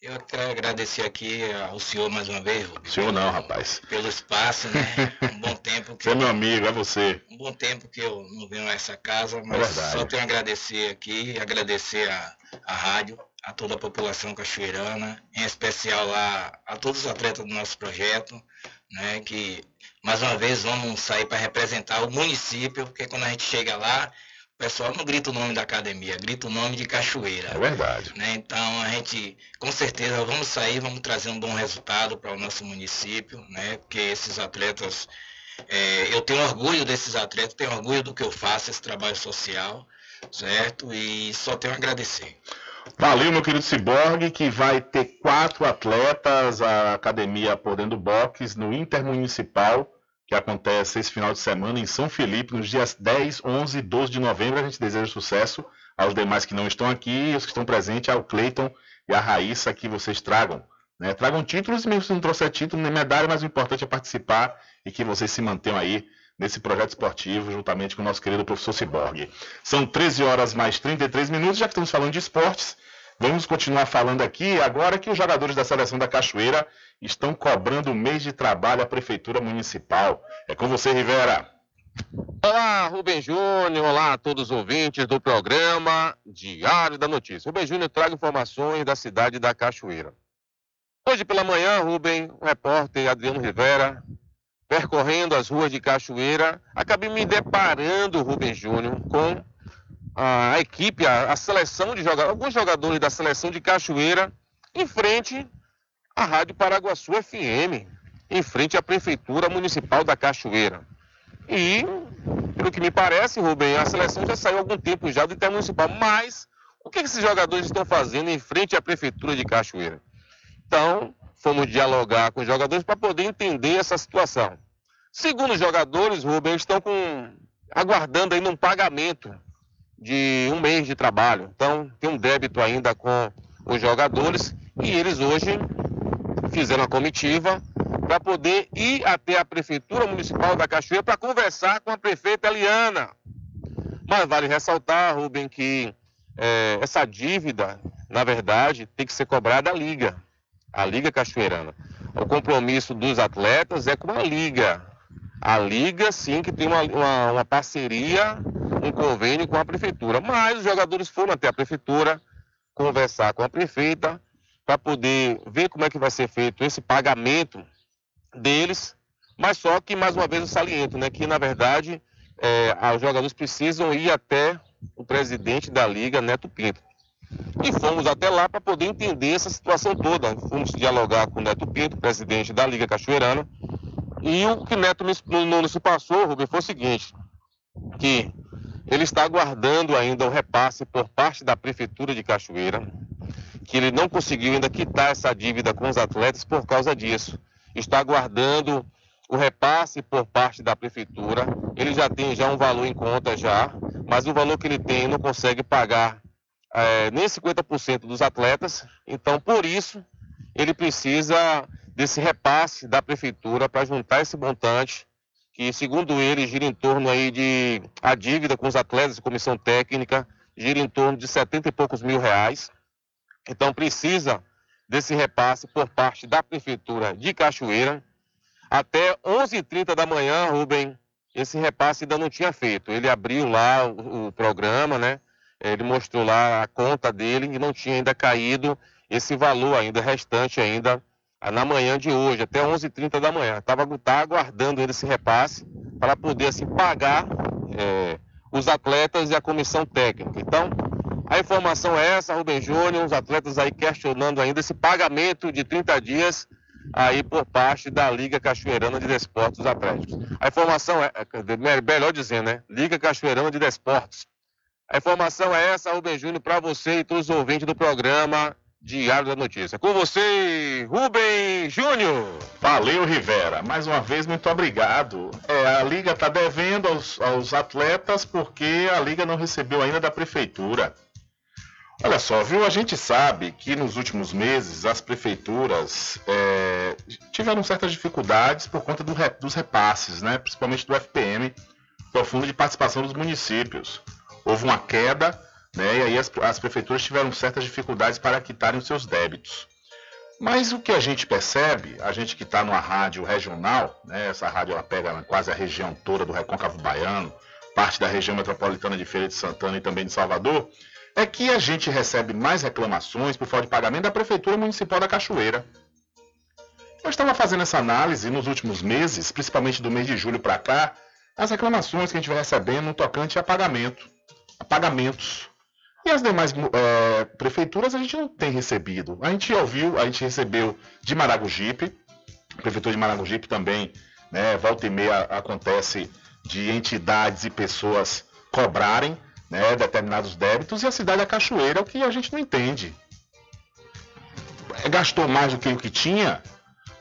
Eu quero agradecer aqui ao senhor mais uma vez, Rubens. Senhor não, rapaz. Pelo espaço, né? Um bom <laughs> tempo que Você é meu amigo, é você. um bom tempo que eu não venho a essa casa, mas verdade. só tenho a agradecer aqui, agradecer a, a rádio, a toda a população cachoeirana, em especial a, a todos os atletas do nosso projeto, né, que mais uma vez vamos sair para representar o município, porque quando a gente chega lá, o pessoal não grita o nome da academia, grita o nome de cachoeira. É verdade. Né? Então a gente, com certeza, vamos sair, vamos trazer um bom resultado para o nosso município, né? Porque esses atletas, é, eu tenho orgulho desses atletas, tenho orgulho do que eu faço, esse trabalho social, certo? E só tenho a agradecer. Valeu, meu querido Ciborgue, que vai ter quatro atletas, a academia Podendo Box, no Intermunicipal, que acontece esse final de semana em São Felipe, nos dias 10, 11 e 12 de novembro. A gente deseja sucesso aos demais que não estão aqui e os que estão presentes, ao Cleiton e à Raíssa, que vocês tragam. Né? Tragam títulos, mesmo se não trouxer título nem medalha, mas o importante é participar e que vocês se mantenham aí nesse projeto esportivo, juntamente com o nosso querido professor Ciborgue. São 13 horas mais 33 minutos, já que estamos falando de esportes. Vamos continuar falando aqui agora que os jogadores da seleção da Cachoeira estão cobrando o mês de trabalho à Prefeitura Municipal. É com você, Rivera. Olá, Rubem Júnior. Olá a todos os ouvintes do programa Diário da Notícia. Rubem Júnior traga informações da cidade da Cachoeira. Hoje pela manhã, Rubem, o repórter Adriano Rivera, percorrendo as ruas de Cachoeira, acabei me deparando, Rubem Júnior, com a equipe, a, a seleção de jogadores, alguns jogadores da seleção de Cachoeira, em frente à Rádio Paraguaçu FM, em frente à Prefeitura Municipal da Cachoeira. E, pelo que me parece, Rubem, a seleção já saiu há algum tempo já do Intermunicipal, mas o que esses jogadores estão fazendo em frente à Prefeitura de Cachoeira? Então, fomos dialogar com os jogadores para poder entender essa situação. Segundo os jogadores, Rubens, estão com, aguardando ainda um pagamento de um mês de trabalho. Então, tem um débito ainda com os jogadores e eles hoje fizeram a comitiva para poder ir até a Prefeitura Municipal da Cachoeira para conversar com a prefeita Eliana. Mas vale ressaltar, Rubem, que é, essa dívida, na verdade, tem que ser cobrada à Liga a Liga Cachoeirana. O compromisso dos atletas é com a Liga. A Liga, sim, que tem uma, uma, uma parceria, um convênio com a Prefeitura. Mas os jogadores foram até a Prefeitura conversar com a prefeita para poder ver como é que vai ser feito esse pagamento deles. Mas só que, mais uma vez, eu saliento, né, que na verdade é, os jogadores precisam ir até o presidente da Liga, Neto Pinto. E fomos até lá para poder entender essa situação toda. Fomos dialogar com o Neto Pinto, presidente da Liga Cachoeirana. E o que Neto nos, nos passou, Rubem, foi o seguinte: que ele está aguardando ainda o repasse por parte da Prefeitura de Cachoeira, que ele não conseguiu ainda quitar essa dívida com os atletas por causa disso. Está aguardando o repasse por parte da Prefeitura. Ele já tem já um valor em conta já, mas o valor que ele tem não consegue pagar é, nem 50% dos atletas, então por isso ele precisa desse repasse da prefeitura para juntar esse montante, que segundo ele gira em torno aí de a dívida com os atletas e comissão técnica gira em torno de 70 e poucos mil reais. Então precisa desse repasse por parte da prefeitura de Cachoeira. Até 11h30 da manhã, Rubem, esse repasse ainda não tinha feito. Ele abriu lá o, o programa, né? Ele mostrou lá a conta dele e não tinha ainda caído esse valor ainda restante ainda na manhã de hoje, até 11h30 da manhã. Estava tá aguardando ele esse repasse para poder assim, pagar é, os atletas e a comissão técnica. Então, a informação é essa, Rubem Júnior, os atletas aí questionando ainda esse pagamento de 30 dias aí por parte da Liga Cachoeirana de Desportos Atléticos. A informação é, é melhor dizendo, né? Liga Cachoeirana de Desportos. A informação é essa, Rubem Júnior, para você e todos os ouvintes do programa Diário da Notícia. Com você, Rubem Júnior. Valeu, Rivera. Mais uma vez, muito obrigado. É, a Liga está devendo aos, aos atletas porque a Liga não recebeu ainda da Prefeitura. Olha só, viu? A gente sabe que nos últimos meses as prefeituras é, tiveram certas dificuldades por conta do, dos repasses, né? principalmente do FPM, que é o Fundo de Participação dos Municípios houve uma queda, né, e aí as, as prefeituras tiveram certas dificuldades para quitarem os seus débitos. Mas o que a gente percebe, a gente que está numa rádio regional, né, essa rádio ela pega quase a região toda do Recôncavo Baiano, parte da região metropolitana de Feira de Santana e também de Salvador, é que a gente recebe mais reclamações por falta de pagamento da Prefeitura Municipal da Cachoeira. Eu estava fazendo essa análise nos últimos meses, principalmente do mês de julho para cá, as reclamações que a gente vai recebendo no tocante a pagamento pagamentos. E as demais é, prefeituras a gente não tem recebido. A gente ouviu, a gente recebeu de Maragogipe, prefeitura de Maragogipe também, né, volta e meia acontece de entidades e pessoas cobrarem né, determinados débitos, e a cidade da Cachoeira é o que a gente não entende. Gastou mais do que o que tinha,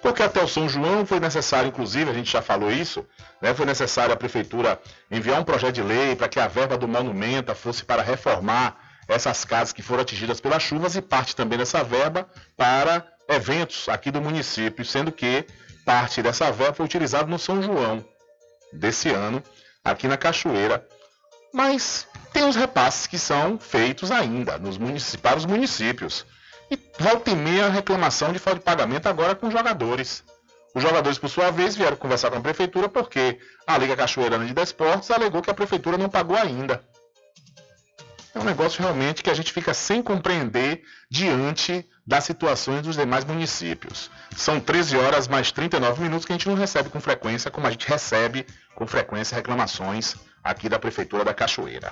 porque até o São João foi necessário, inclusive, a gente já falou isso, né, foi necessário a prefeitura enviar um projeto de lei para que a verba do monumento fosse para reformar essas casas que foram atingidas pelas chuvas e parte também dessa verba para eventos aqui do município, sendo que parte dessa verba foi utilizada no São João desse ano, aqui na Cachoeira. Mas tem os repasses que são feitos ainda nos para os municípios. E volta e meia reclamação de falta de pagamento agora com os jogadores. Os jogadores, por sua vez, vieram conversar com a prefeitura porque a Liga Cachoeirana de Desportos alegou que a prefeitura não pagou ainda. É um negócio realmente que a gente fica sem compreender diante das situações dos demais municípios. São 13 horas mais 39 minutos que a gente não recebe com frequência, como a gente recebe com frequência reclamações aqui da Prefeitura da Cachoeira.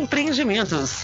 Empreendimentos.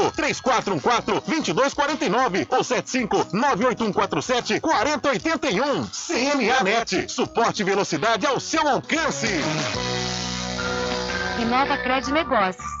3414 2249 ou 75 98147 4081. CNA Net. Suporte e velocidade ao seu alcance. Inova Cred Negócios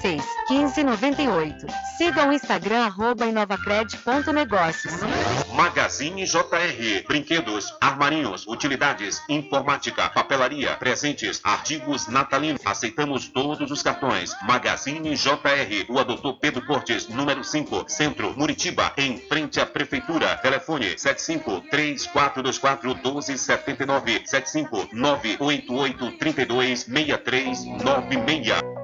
36 1598. Siga o Instagram arroba inovacred.negócios. Magazine JR. Brinquedos, armarinhos, utilidades, informática, papelaria, presentes, artigos natalinos. Aceitamos todos os cartões. Magazine JR. O Doutor Pedro Cortes, número 5, Centro, Muritiba, em frente à Prefeitura. Telefone 75 3424 1279 75 988 32 6396.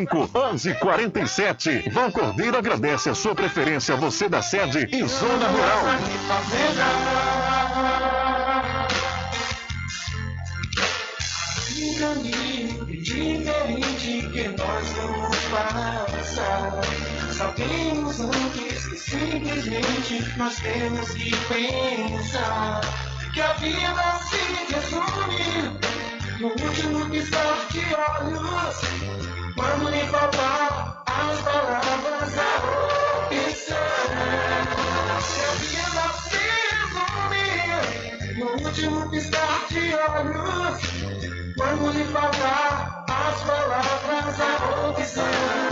1147. Vão Cordeiro agradece a sua preferência, você da sede e zona rural. Um caminho diferente que nós vamos passar. Sabemos antes que simplesmente nós temos que pensar que a vida se resume no último piscar de olhos. Quando lhe faltar as palavras, a opção. Que a vida se no último piscar de olhos. Quando lhe faltar as palavras, a opção.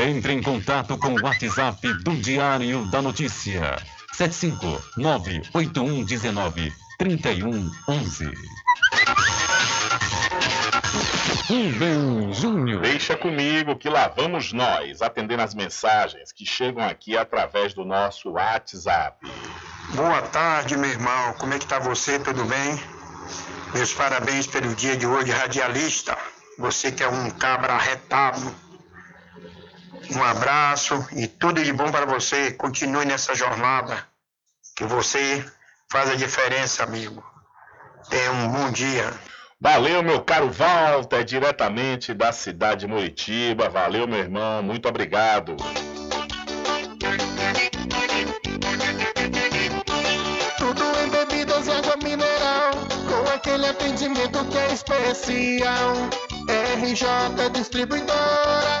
Entre em contato com o WhatsApp do Diário da Notícia. 759-8119-3111. Rubem Júnior. Deixa comigo que lá vamos nós, atendendo as mensagens que chegam aqui através do nosso WhatsApp. Boa tarde, meu irmão. Como é que tá você? Tudo bem? Meus parabéns pelo dia de hoje, radialista. Você que é um cabra arretado. Um abraço e tudo de bom para você. Continue nessa jornada. Que você faz a diferença, amigo. Tenha um bom dia. Valeu, meu caro Walter, diretamente da cidade de Muritiba. Valeu, meu irmão. Muito obrigado. Tudo em bebidas e água mineral, com aquele atendimento que é especial. RJ Distribuidora,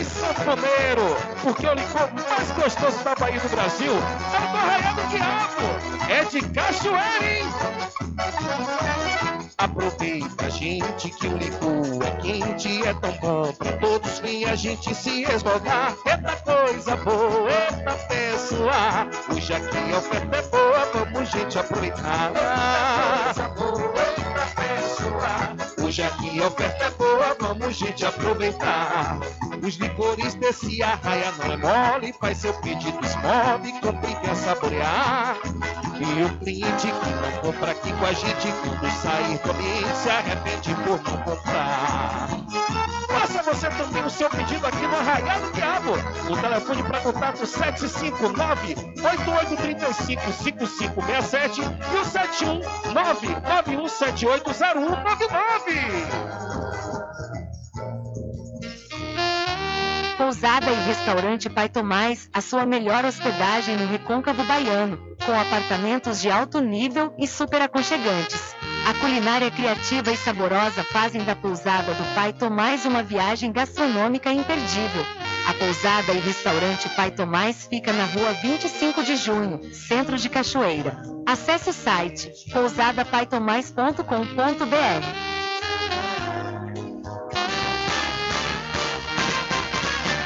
o fole, sanfoneiro! Porque o licor mais gostoso da Bahia do Brasil é do Arraial do Diabo! É de cachoeira, hein? Aproveita, gente, que o licor é quente, é tão bom pra todos que a gente se esmogar. Eita coisa boa, eita pessoa, hoje aqui a oferta é boa, vamos gente aproveitar. Eita coisa boa, eita pessoa, hoje aqui a oferta é boa, vamos gente aproveitar. Os licores desse arraia não é mole, faz seu pedido, esmove, compre e quer saborear. E o cliente que não compra aqui com a gente, quando sair ambiente, se arrepende por não comprar. Faça você também o seu pedido aqui no Arraial do Diabo. O telefone para contato 759-8835-5567 e o 71991780199. Pousada e Restaurante Pai Tomás, a sua melhor hospedagem no Recôncavo Baiano, com apartamentos de alto nível e super aconchegantes. A culinária criativa e saborosa fazem da pousada do Pai Tomás uma viagem gastronômica imperdível. A pousada e restaurante Pai Tomás fica na rua 25 de junho, centro de Cachoeira. Acesse o site pousadapaitomais.com.br.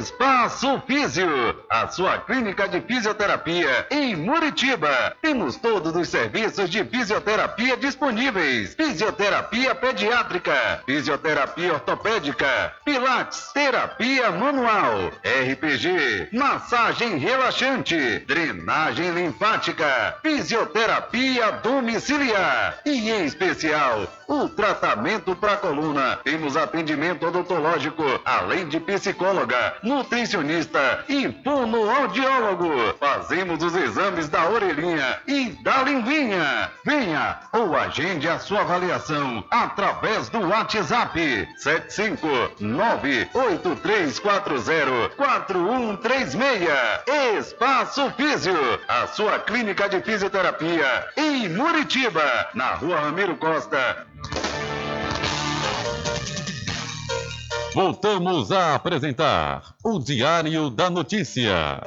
Espaço Físio, a sua clínica de fisioterapia em Muritiba. Temos todos os serviços de fisioterapia disponíveis: fisioterapia pediátrica, fisioterapia ortopédica, pilates, terapia manual, RPG, massagem relaxante, drenagem linfática, fisioterapia domiciliar e em especial o tratamento para coluna. Temos atendimento odontológico, além de psicóloga, nutricionista e fonoaudiólogo. Fazemos os exames da orelhinha e da linguinha. Venha ou agende a sua avaliação através do WhatsApp 75983404136. Espaço Físio, a sua clínica de fisioterapia em Muritiba, na Rua Ramiro Costa, Voltamos a apresentar o Diário da Notícia.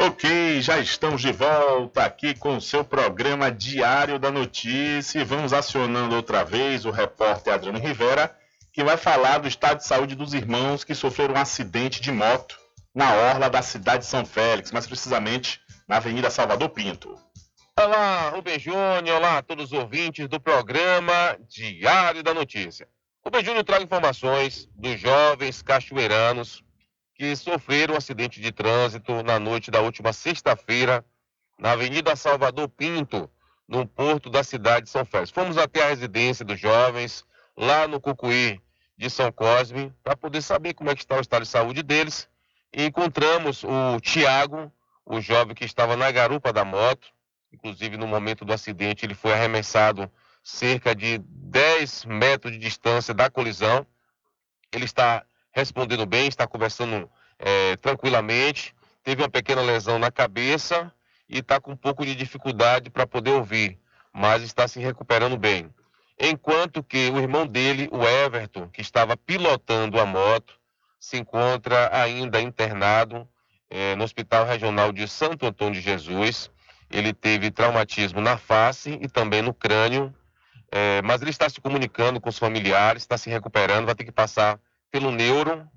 Ok, já estamos de volta aqui com o seu programa Diário da Notícia e vamos acionando outra vez o repórter Adriano Rivera, que vai falar do estado de saúde dos irmãos que sofreram um acidente de moto na orla da cidade de São Félix, mais precisamente na Avenida Salvador Pinto. Olá, Rubem Júnior, olá a todos os ouvintes do programa Diário da Notícia. Rubem Júnior traga informações dos jovens cachoeiranos que sofreram um acidente de trânsito na noite da última sexta-feira na Avenida Salvador Pinto, no porto da cidade de São Félix. Fomos até a residência dos jovens, lá no Cucuí de São Cosme, para poder saber como é que está o estado de saúde deles. E encontramos o Tiago, o jovem que estava na garupa da moto, Inclusive, no momento do acidente, ele foi arremessado cerca de 10 metros de distância da colisão. Ele está respondendo bem, está conversando é, tranquilamente. Teve uma pequena lesão na cabeça e está com um pouco de dificuldade para poder ouvir, mas está se recuperando bem. Enquanto que o irmão dele, o Everton, que estava pilotando a moto, se encontra ainda internado é, no Hospital Regional de Santo Antônio de Jesus ele teve traumatismo na face e também no crânio, é, mas ele está se comunicando com os familiares, está se recuperando, vai ter que passar pelo neuro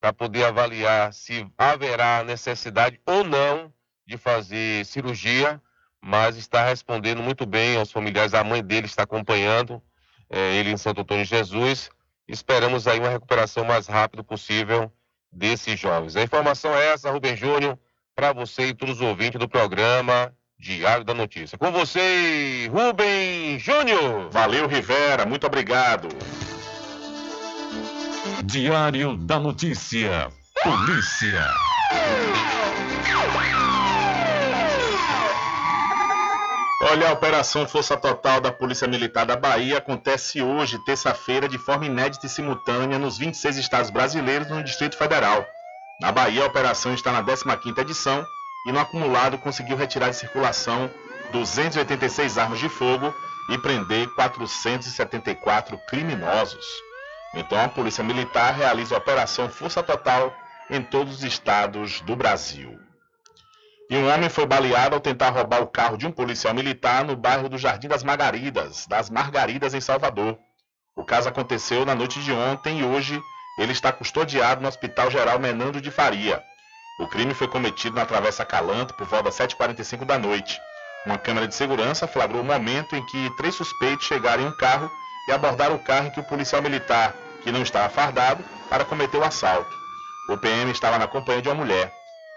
para poder avaliar se haverá necessidade ou não de fazer cirurgia, mas está respondendo muito bem aos familiares. A mãe dele está acompanhando é, ele em Santo Antônio Jesus. Esperamos aí uma recuperação mais rápida possível desses jovens. A informação é essa, Rubem Júnior, para você e todos os ouvintes do programa Diário da Notícia. Com você, Rubem Júnior. Valeu, Rivera. Muito obrigado. Diário da Notícia. Polícia. Olha, a Operação Força Total da Polícia Militar da Bahia acontece hoje, terça-feira, de forma inédita e simultânea nos 26 estados brasileiros no Distrito Federal. Na Bahia, a operação está na 15ª edição e no acumulado conseguiu retirar de circulação 286 armas de fogo e prender 474 criminosos. Então a Polícia Militar realiza a Operação Força Total em todos os estados do Brasil. E um homem foi baleado ao tentar roubar o carro de um policial militar no bairro do Jardim das Margaridas, das Margaridas, em Salvador. O caso aconteceu na noite de ontem e hoje ele está custodiado no Hospital Geral Menando de Faria. O crime foi cometido na Travessa Calanto por volta das 7h45 da noite. Uma câmera de segurança flagrou o momento em que três suspeitos chegaram em um carro e abordaram o carro em que o policial militar, que não estava fardado, para cometer o assalto. O PM estava na companhia de uma mulher.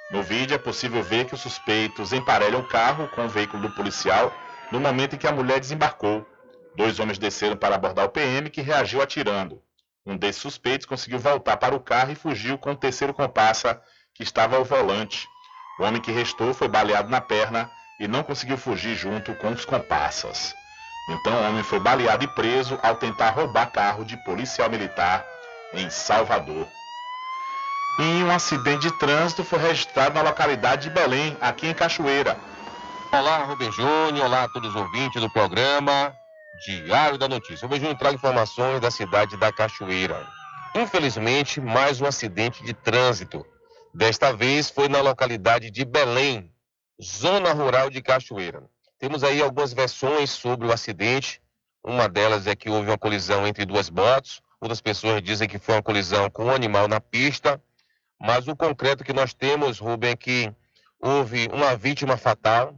No vídeo é possível ver que os suspeitos emparelham o carro com o veículo do policial no momento em que a mulher desembarcou. Dois homens desceram para abordar o PM, que reagiu atirando. Um desses suspeitos conseguiu voltar para o carro e fugiu com o terceiro comparsa, que estava ao volante. O homem que restou foi baleado na perna e não conseguiu fugir junto com os comparsas. Então o homem foi baleado e preso ao tentar roubar carro de policial militar em Salvador. E um acidente de trânsito foi registrado na localidade de Belém, aqui em Cachoeira. Olá, Rubem Júnior, olá a todos os ouvintes do programa Diário da Notícia. Rubem Júnior traga informações da cidade da Cachoeira. Infelizmente, mais um acidente de trânsito. Desta vez foi na localidade de Belém, zona rural de Cachoeira. Temos aí algumas versões sobre o acidente. Uma delas é que houve uma colisão entre duas motos. Outras pessoas dizem que foi uma colisão com um animal na pista. Mas o concreto que nós temos, Rubem, é que houve uma vítima fatal.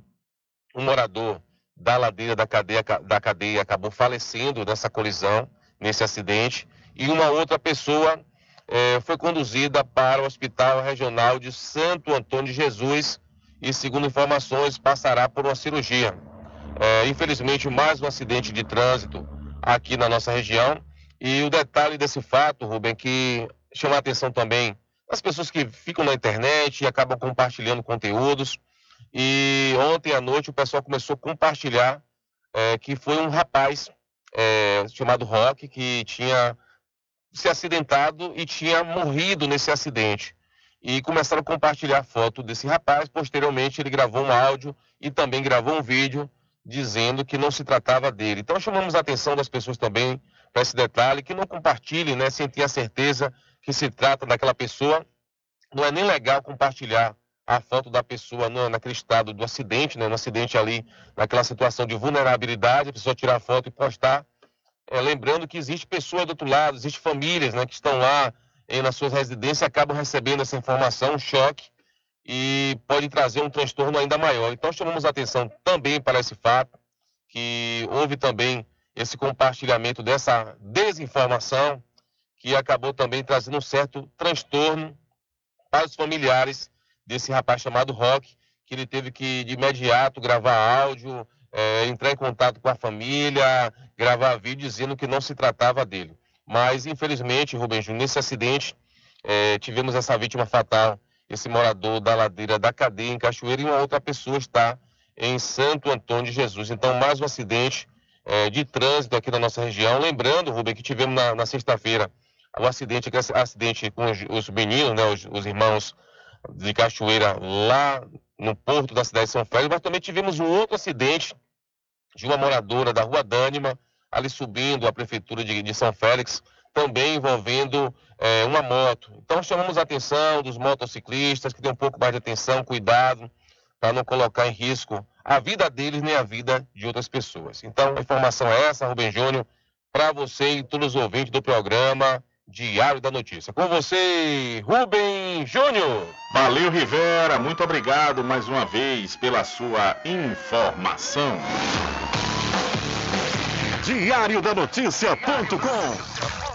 Um morador da ladeira da cadeia, da cadeia acabou falecendo nessa colisão, nesse acidente. E uma outra pessoa eh, foi conduzida para o Hospital Regional de Santo Antônio de Jesus e, segundo informações, passará por uma cirurgia. É, infelizmente, mais um acidente de trânsito aqui na nossa região. E o detalhe desse fato, Rubem, que chama a atenção também das pessoas que ficam na internet e acabam compartilhando conteúdos. E ontem à noite o pessoal começou a compartilhar é, que foi um rapaz é, chamado Rock que tinha se acidentado e tinha morrido nesse acidente. E começaram a compartilhar foto desse rapaz. Posteriormente, ele gravou um áudio e também gravou um vídeo dizendo que não se tratava dele. Então, chamamos a atenção das pessoas também para esse detalhe, que não compartilhem, né, sem ter a certeza que se trata daquela pessoa. Não é nem legal compartilhar a foto da pessoa no, naquele estado do acidente, né, no acidente ali, naquela situação de vulnerabilidade, a pessoa tirar a foto e postar é, lembrando que existe pessoas do outro lado, existe famílias né, que estão lá em, nas suas residências acabam recebendo essa informação, um choque, e pode trazer um transtorno ainda maior. Então chamamos a atenção também para esse fato, que houve também esse compartilhamento dessa desinformação, que acabou também trazendo um certo transtorno para os familiares desse rapaz chamado Rock, que ele teve que de imediato gravar áudio, é, entrar em contato com a família, gravar vídeo dizendo que não se tratava dele. Mas, infelizmente, Rubens nesse acidente, é, tivemos essa vítima fatal, esse morador da ladeira da cadeia em Cachoeira, e uma outra pessoa está em Santo Antônio de Jesus. Então, mais um acidente é, de trânsito aqui na nossa região. Lembrando, Rubem, que tivemos na, na sexta-feira o acidente, acidente com os, os meninos, né, os, os irmãos de Cachoeira lá no porto da cidade de São Félix, mas também tivemos um outro acidente de uma moradora da Rua Dânima, ali subindo a prefeitura de, de São Félix, também envolvendo é, uma moto. Então chamamos a atenção dos motociclistas que têm um pouco mais de atenção, cuidado, para não colocar em risco a vida deles nem a vida de outras pessoas. Então a informação é essa, Rubem Júnior, para você e todos os ouvintes do programa Diário da Notícia. Com você, Rubem Júnior. Valeu, Rivera. Muito obrigado mais uma vez pela sua informação. Diário da Notícia.com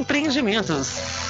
Empreendimentos.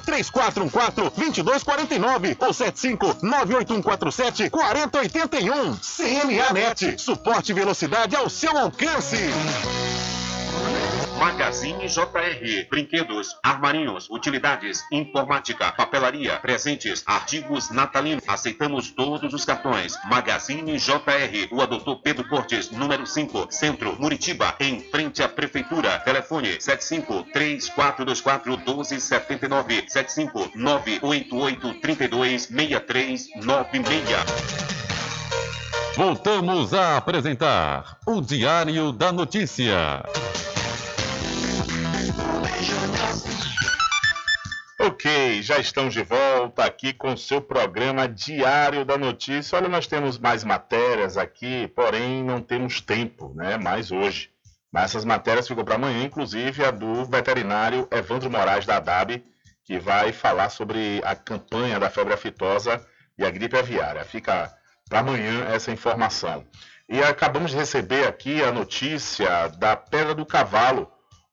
3414 2249 ou 75 98147 4081. CNAnet, suporte e velocidade ao seu alcance. Magazine JR. Brinquedos, armarinhos, utilidades, informática, papelaria, presentes, artigos natalinos. Aceitamos todos os cartões. Magazine JR. O Doutor Pedro Cortes, número 5, Centro, Muritiba, em frente à Prefeitura. Telefone 75 3424 1279 75 988 32 6396. Voltamos a apresentar o Diário da Notícia. Ok, já estamos de volta aqui com o seu programa Diário da Notícia. Olha, nós temos mais matérias aqui, porém não temos tempo, né? Mais hoje. Mas essas matérias ficam para amanhã, inclusive a do veterinário Evandro Moraes da ADAB, que vai falar sobre a campanha da febre aftosa e a gripe aviária. Fica para amanhã essa informação. E acabamos de receber aqui a notícia da Pedra do Cavalo,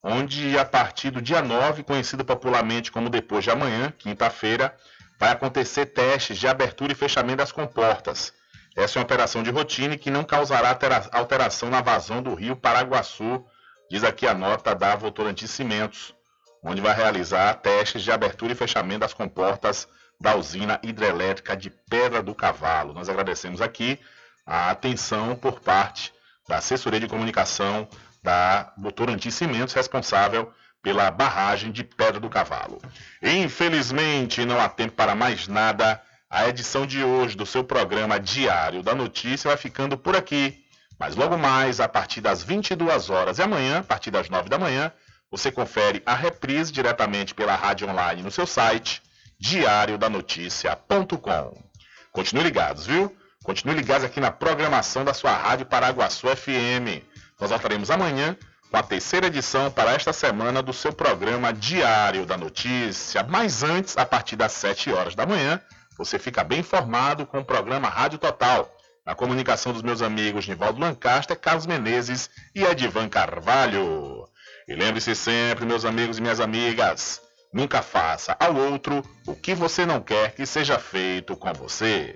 onde a partir do dia 9, conhecido popularmente como depois de amanhã, quinta-feira, vai acontecer testes de abertura e fechamento das comportas. Essa é uma operação de rotina que não causará alteração na vazão do rio Paraguaçu, diz aqui a nota da Votorantim Cimentos, onde vai realizar testes de abertura e fechamento das comportas da usina hidrelétrica de Pedra do Cavalo. Nós agradecemos aqui a atenção por parte da assessoria de comunicação da Votorantim Cimentos, responsável pela barragem de Pedra do Cavalo. Infelizmente, não há tempo para mais nada. A edição de hoje do seu programa Diário da Notícia vai ficando por aqui. Mas logo mais, a partir das 22 horas e amanhã, a partir das 9 da manhã, você confere a reprise diretamente pela rádio online no seu site diariodanoticia.com. Continue ligados, viu? Continue ligados aqui na programação da sua Rádio Paraguaçu FM. Nós voltaremos amanhã com a terceira edição para esta semana do seu programa Diário da Notícia. Mas antes, a partir das 7 horas da manhã, você fica bem informado com o programa Rádio Total, na comunicação dos meus amigos Nivaldo Lancaster, Carlos Menezes e Edivan Carvalho. E lembre-se sempre, meus amigos e minhas amigas, nunca faça ao outro o que você não quer que seja feito com você.